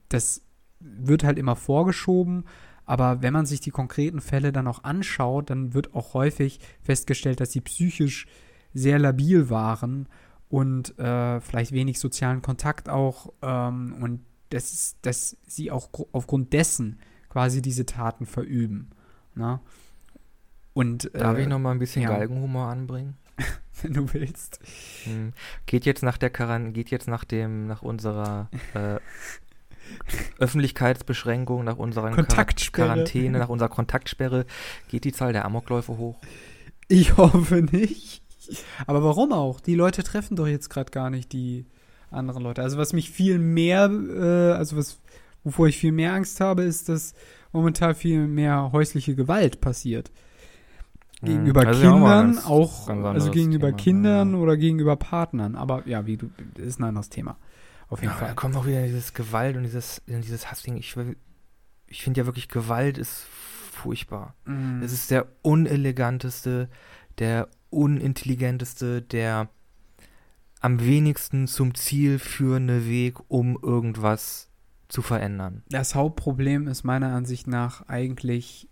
das wird halt immer vorgeschoben, aber wenn man sich die konkreten Fälle dann auch anschaut, dann wird auch häufig festgestellt, dass sie psychisch sehr labil waren und äh, vielleicht wenig sozialen Kontakt auch ähm, und das ist, dass sie auch aufgrund dessen quasi diese Taten verüben. Ne? Und Darf äh, ich noch mal ein bisschen ja. Galgenhumor anbringen? wenn du willst. Hm. Geht jetzt nach der Karan geht jetzt nach dem, nach unserer äh, Öffentlichkeitsbeschränkung, nach unserer. Quarantäne, nach unserer Kontaktsperre, geht die Zahl der Amokläufe hoch? Ich hoffe nicht. Aber warum auch? Die Leute treffen doch jetzt gerade gar nicht die anderen Leute. Also was mich viel mehr, äh, also was, wovor ich viel mehr Angst habe, ist, dass momentan viel mehr häusliche Gewalt passiert. Gegenüber Hm, das auch mal Kindern, ganz- auch, ganz also gegenüber Thema, Kindern ja. oder gegenüber Partnern. Aber ja, wie du, das ist ein anderes Thema. Auf jeden Ja, da Fall. kommt auch wieder dieses Gewalt und dieses, dieses Hassding. Ich, ich finde ja wirklich, Gewalt ist furchtbar. Mm. Es ist der uneleganteste, der unintelligenteste, der am wenigsten zum Ziel führende Weg, um irgendwas zu verändern. Das Hauptproblem ist meiner Ansicht nach eigentlich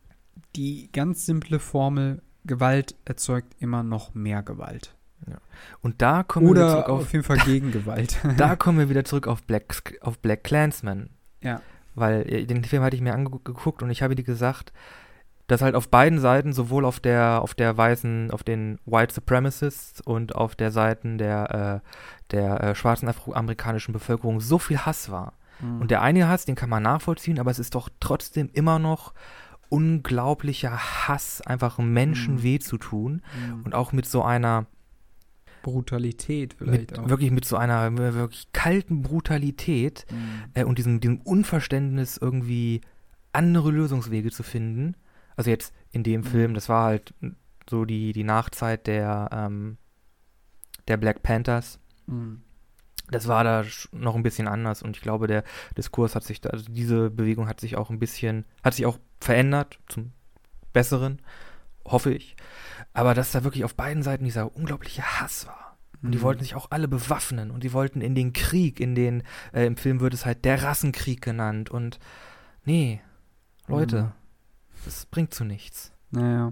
die ganz simple Formel, Gewalt erzeugt immer noch mehr Gewalt. Und da kommen wir wieder Oder zurück auf, auf, jeden Fall Gegengewalt. da kommen wir wieder zurück auf Black, auf Black Clansman. Ja. Weil äh, den Film hatte ich mir angeguckt und ich habe dir gesagt, dass halt auf beiden Seiten, sowohl auf der, auf der weißen, auf den White Supremacists und auf der Seiten der, äh, der äh, schwarzen afroamerikanischen Bevölkerung so viel Hass war. Mhm. Und der eine Hass, den kann man nachvollziehen, aber es ist doch trotzdem immer noch unglaublicher Hass, einfach Menschen Mhm. weh zu tun. Mhm. Und auch mit so einer, Brutalität vielleicht mit, auch. wirklich mit so einer wirklich kalten Brutalität Mhm. äh, und diesem, diesem Unverständnis irgendwie andere Lösungswege zu finden. Also jetzt in dem Mhm. Film, das war halt so die, die Nachzeit der, ähm, der Black Panthers. Das war da noch ein bisschen anders und ich glaube, der Diskurs hat sich da, also diese Bewegung hat sich auch ein bisschen, hat sich auch verändert zum Besseren, hoffe ich. Aber dass da wirklich auf beiden Seiten dieser unglaubliche Hass war. Und die Mhm. wollten sich auch alle bewaffnen und die wollten in den Krieg, in den, äh, im Film wird es halt der Rassenkrieg genannt und nee, Leute, Mhm. das bringt zu nichts. Naja.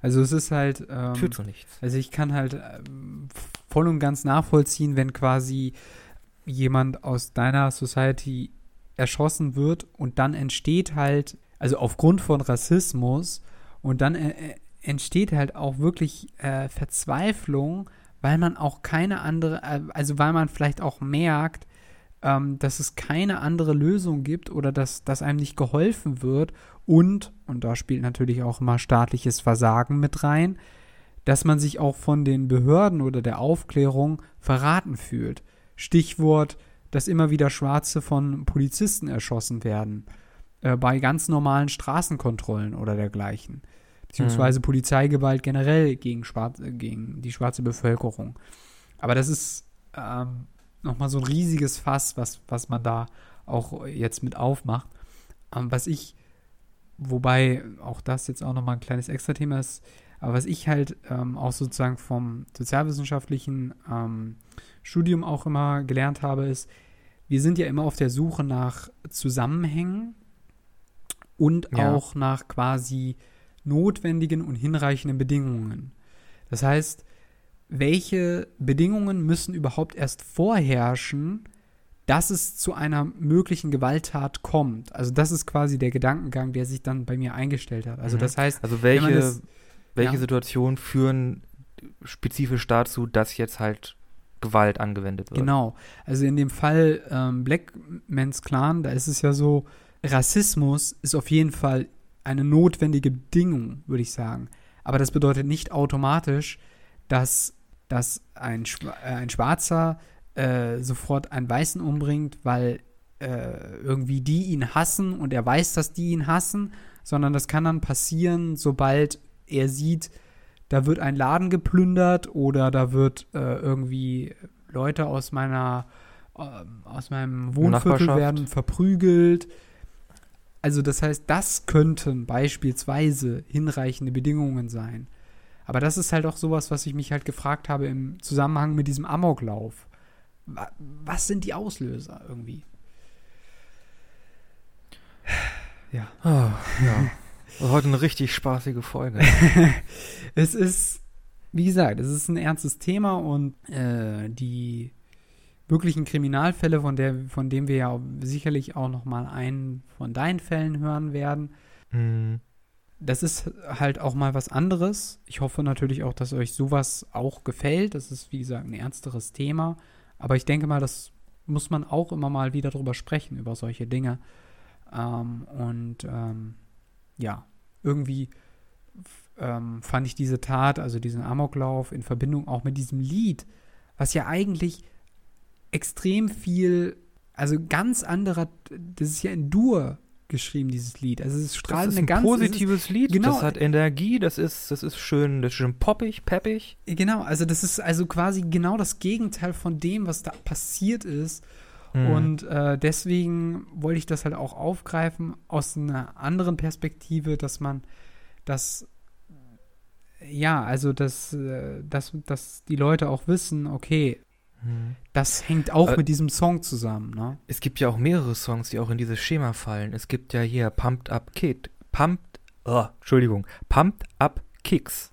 Also es ist halt. Ähm, Führt zu nichts. Also ich kann halt ähm, voll und ganz nachvollziehen, wenn quasi jemand aus deiner Society erschossen wird und dann entsteht halt, also aufgrund von Rassismus und dann äh, äh, entsteht halt auch wirklich äh, Verzweiflung, weil man auch keine andere, äh, also weil man vielleicht auch merkt, ähm, dass es keine andere Lösung gibt oder dass, dass einem nicht geholfen wird und, und da spielt natürlich auch immer staatliches Versagen mit rein, dass man sich auch von den Behörden oder der Aufklärung verraten fühlt. Stichwort dass immer wieder Schwarze von Polizisten erschossen werden. Äh, bei ganz normalen Straßenkontrollen oder dergleichen. Beziehungsweise mhm. Polizeigewalt generell gegen, Schwarz, äh, gegen die schwarze Bevölkerung. Aber das ist ähm, nochmal so ein riesiges Fass, was, was man da auch jetzt mit aufmacht. Ähm, was ich, wobei auch das jetzt auch nochmal ein kleines Extra-Thema ist, aber was ich halt ähm, auch sozusagen vom sozialwissenschaftlichen ähm, Studium auch immer gelernt habe, ist, wir sind ja immer auf der Suche nach Zusammenhängen und ja. auch nach quasi notwendigen und hinreichenden Bedingungen. Das heißt, welche Bedingungen müssen überhaupt erst vorherrschen, dass es zu einer möglichen Gewalttat kommt? Also das ist quasi der Gedankengang, der sich dann bei mir eingestellt hat. Also mhm. das heißt, also welche, das, welche ja. Situationen führen spezifisch dazu, dass jetzt halt Gewalt angewendet wird? Genau. Also in dem Fall ähm, Black Man's Clan, da ist es ja so, Rassismus ist auf jeden Fall eine notwendige Bedingung, würde ich sagen. Aber das bedeutet nicht automatisch, dass, dass ein, Schwa äh, ein Schwarzer äh, sofort einen Weißen umbringt, weil äh, irgendwie die ihn hassen und er weiß, dass die ihn hassen, sondern das kann dann passieren, sobald er sieht, da wird ein Laden geplündert oder da wird äh, irgendwie Leute aus meiner äh, aus meinem Wohnviertel werden verprügelt also das heißt, das könnten beispielsweise hinreichende Bedingungen sein. Aber das ist halt auch sowas, was ich mich halt gefragt habe im Zusammenhang mit diesem Amoklauf. Was sind die Auslöser irgendwie? Ja. Oh, ja. Heute eine richtig spaßige Folge. es ist, wie gesagt, es ist ein ernstes Thema und äh, die wirklichen Kriminalfälle, von, der, von dem wir ja sicherlich auch noch mal einen von deinen Fällen hören werden. Mhm. Das ist halt auch mal was anderes. Ich hoffe natürlich auch, dass euch sowas auch gefällt. Das ist, wie gesagt, ein ernsteres Thema. Aber ich denke mal, das muss man auch immer mal wieder drüber sprechen, über solche Dinge. Ähm, und ähm, ja, irgendwie ähm, fand ich diese Tat, also diesen Amoklauf in Verbindung auch mit diesem Lied, was ja eigentlich extrem viel, also ganz anderer, das ist ja in Dur geschrieben, dieses Lied. Also es strahlt das ist eine ein ganz positives ist, Lied. Genau, das hat Energie, das ist, das ist schön, das ist schön poppig, peppig. Genau, also das ist also quasi genau das Gegenteil von dem, was da passiert ist. Mhm. Und äh, deswegen wollte ich das halt auch aufgreifen aus einer anderen Perspektive, dass man das ja, also dass, äh, dass, dass die Leute auch wissen, okay, das hängt auch äh, mit diesem Song zusammen, ne? Es gibt ja auch mehrere Songs, die auch in dieses Schema fallen. Es gibt ja hier Pumped Up Kid, Pumped, oh, Entschuldigung, Pumped Up Kicks.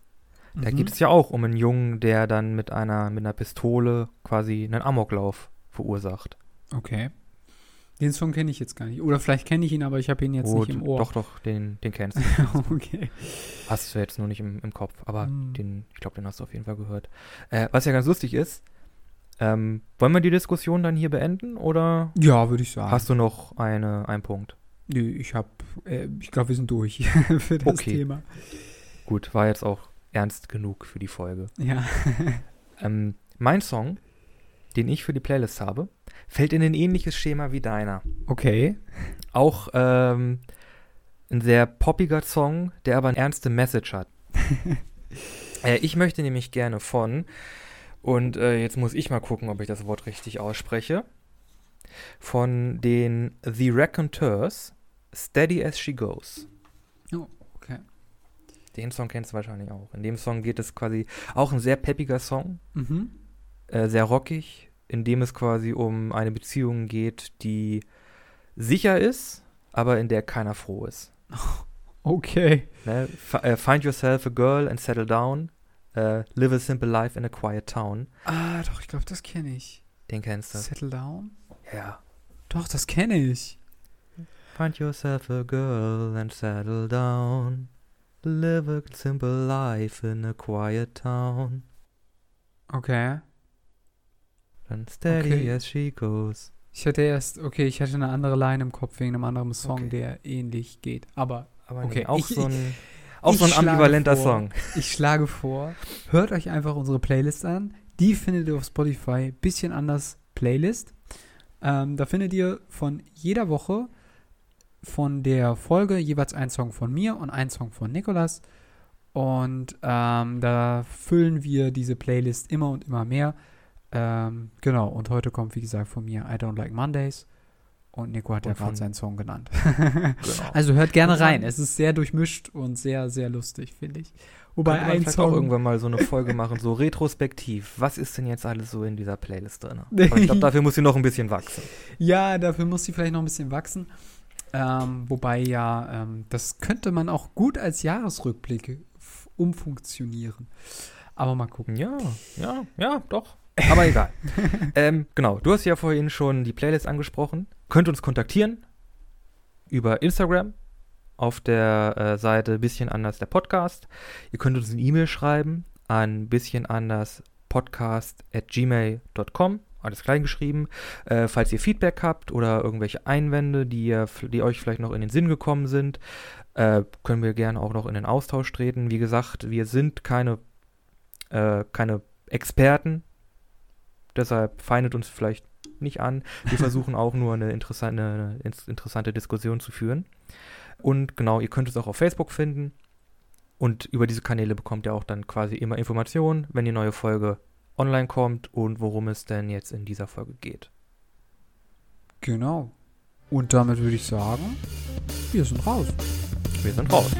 Da mhm. geht es ja auch um einen Jungen, der dann mit einer, mit einer Pistole quasi einen Amoklauf verursacht. Okay. Den Song kenne ich jetzt gar nicht. Oder vielleicht kenne ich ihn, aber ich habe ihn jetzt oh, nicht im Ohr. Doch, doch, den, den kennst du. okay. Hast du jetzt nur nicht im, im Kopf, aber mm. den, ich glaube, den hast du auf jeden Fall gehört. Äh, was ja ganz lustig ist, ähm, wollen wir die Diskussion dann hier beenden oder? Ja, würde ich sagen. Hast du noch eine, einen Punkt? Nö, ich habe, äh, ich glaube, wir sind durch für das okay. Thema. Gut, war jetzt auch ernst genug für die Folge. Ja. ähm, mein Song, den ich für die Playlist habe, fällt in ein ähnliches Schema wie deiner. Okay. Auch ähm, ein sehr poppiger Song, der aber eine ernste Message hat. äh, ich möchte nämlich gerne von und äh, jetzt muss ich mal gucken, ob ich das Wort richtig ausspreche. Von den The Raconteurs, Steady as She Goes. Oh, okay. Den Song kennst du wahrscheinlich auch. In dem Song geht es quasi auch ein sehr peppiger Song. Mhm. Äh, sehr rockig, in dem es quasi um eine Beziehung geht, die sicher ist, aber in der keiner froh ist. Okay. Ne? Äh, find yourself a girl and settle down. Uh, Live a Simple Life in a Quiet Town. Ah, doch, ich glaube, das kenne ich. Den kennst du. Settle Down? Ja. Doch, das kenne ich. Find yourself a girl and settle down. Live a simple life in a quiet town. Okay. And steady okay. as she goes. Ich hatte erst, okay, ich hatte eine andere Line im Kopf wegen einem anderen Song, okay. der ähnlich geht. Aber, Aber okay. Nee, auch ich, so ein auch so ein ambivalenter vor, Song. Ich schlage vor, hört euch einfach unsere Playlist an. Die findet ihr auf Spotify. Bisschen anders Playlist. Ähm, da findet ihr von jeder Woche von der Folge jeweils ein Song von mir und ein Song von Nikolas. Und ähm, da füllen wir diese Playlist immer und immer mehr. Ähm, genau, und heute kommt, wie gesagt, von mir I Don't Like Mondays. Und Nico hat Und ja gerade seinen Song genannt. Genau. Also hört gerne rein. Es ist sehr durchmischt und sehr, sehr lustig, finde ich. Wobei ein vielleicht auch Song. irgendwann mal so eine Folge machen, so retrospektiv. Was ist denn jetzt alles so in dieser Playlist drin? Aber ich glaube, dafür muss sie noch ein bisschen wachsen. Ja, dafür muss sie vielleicht noch ein bisschen wachsen. Ähm, wobei ja, ähm, das könnte man auch gut als Jahresrückblick umfunktionieren. Aber mal gucken. Ja, ja, ja, doch. Aber egal. ähm, genau, du hast ja vorhin schon die Playlist angesprochen. Könnt uns kontaktieren über Instagram auf der äh, Seite bisschen anders der Podcast. Ihr könnt uns eine E-Mail schreiben an bisschen anders podcast at gmail.com. Alles klein geschrieben. Äh, falls ihr Feedback habt oder irgendwelche Einwände, die, ihr, die euch vielleicht noch in den Sinn gekommen sind, äh, können wir gerne auch noch in den Austausch treten. Wie gesagt, wir sind keine, äh, keine Experten. Deshalb feindet uns vielleicht nicht an. Wir versuchen auch nur eine interessante, eine interessante Diskussion zu führen. Und genau, ihr könnt es auch auf Facebook finden. Und über diese Kanäle bekommt ihr auch dann quasi immer Informationen, wenn die neue Folge online kommt und worum es denn jetzt in dieser Folge geht. Genau. Und damit würde ich sagen, wir sind raus. Wir sind raus.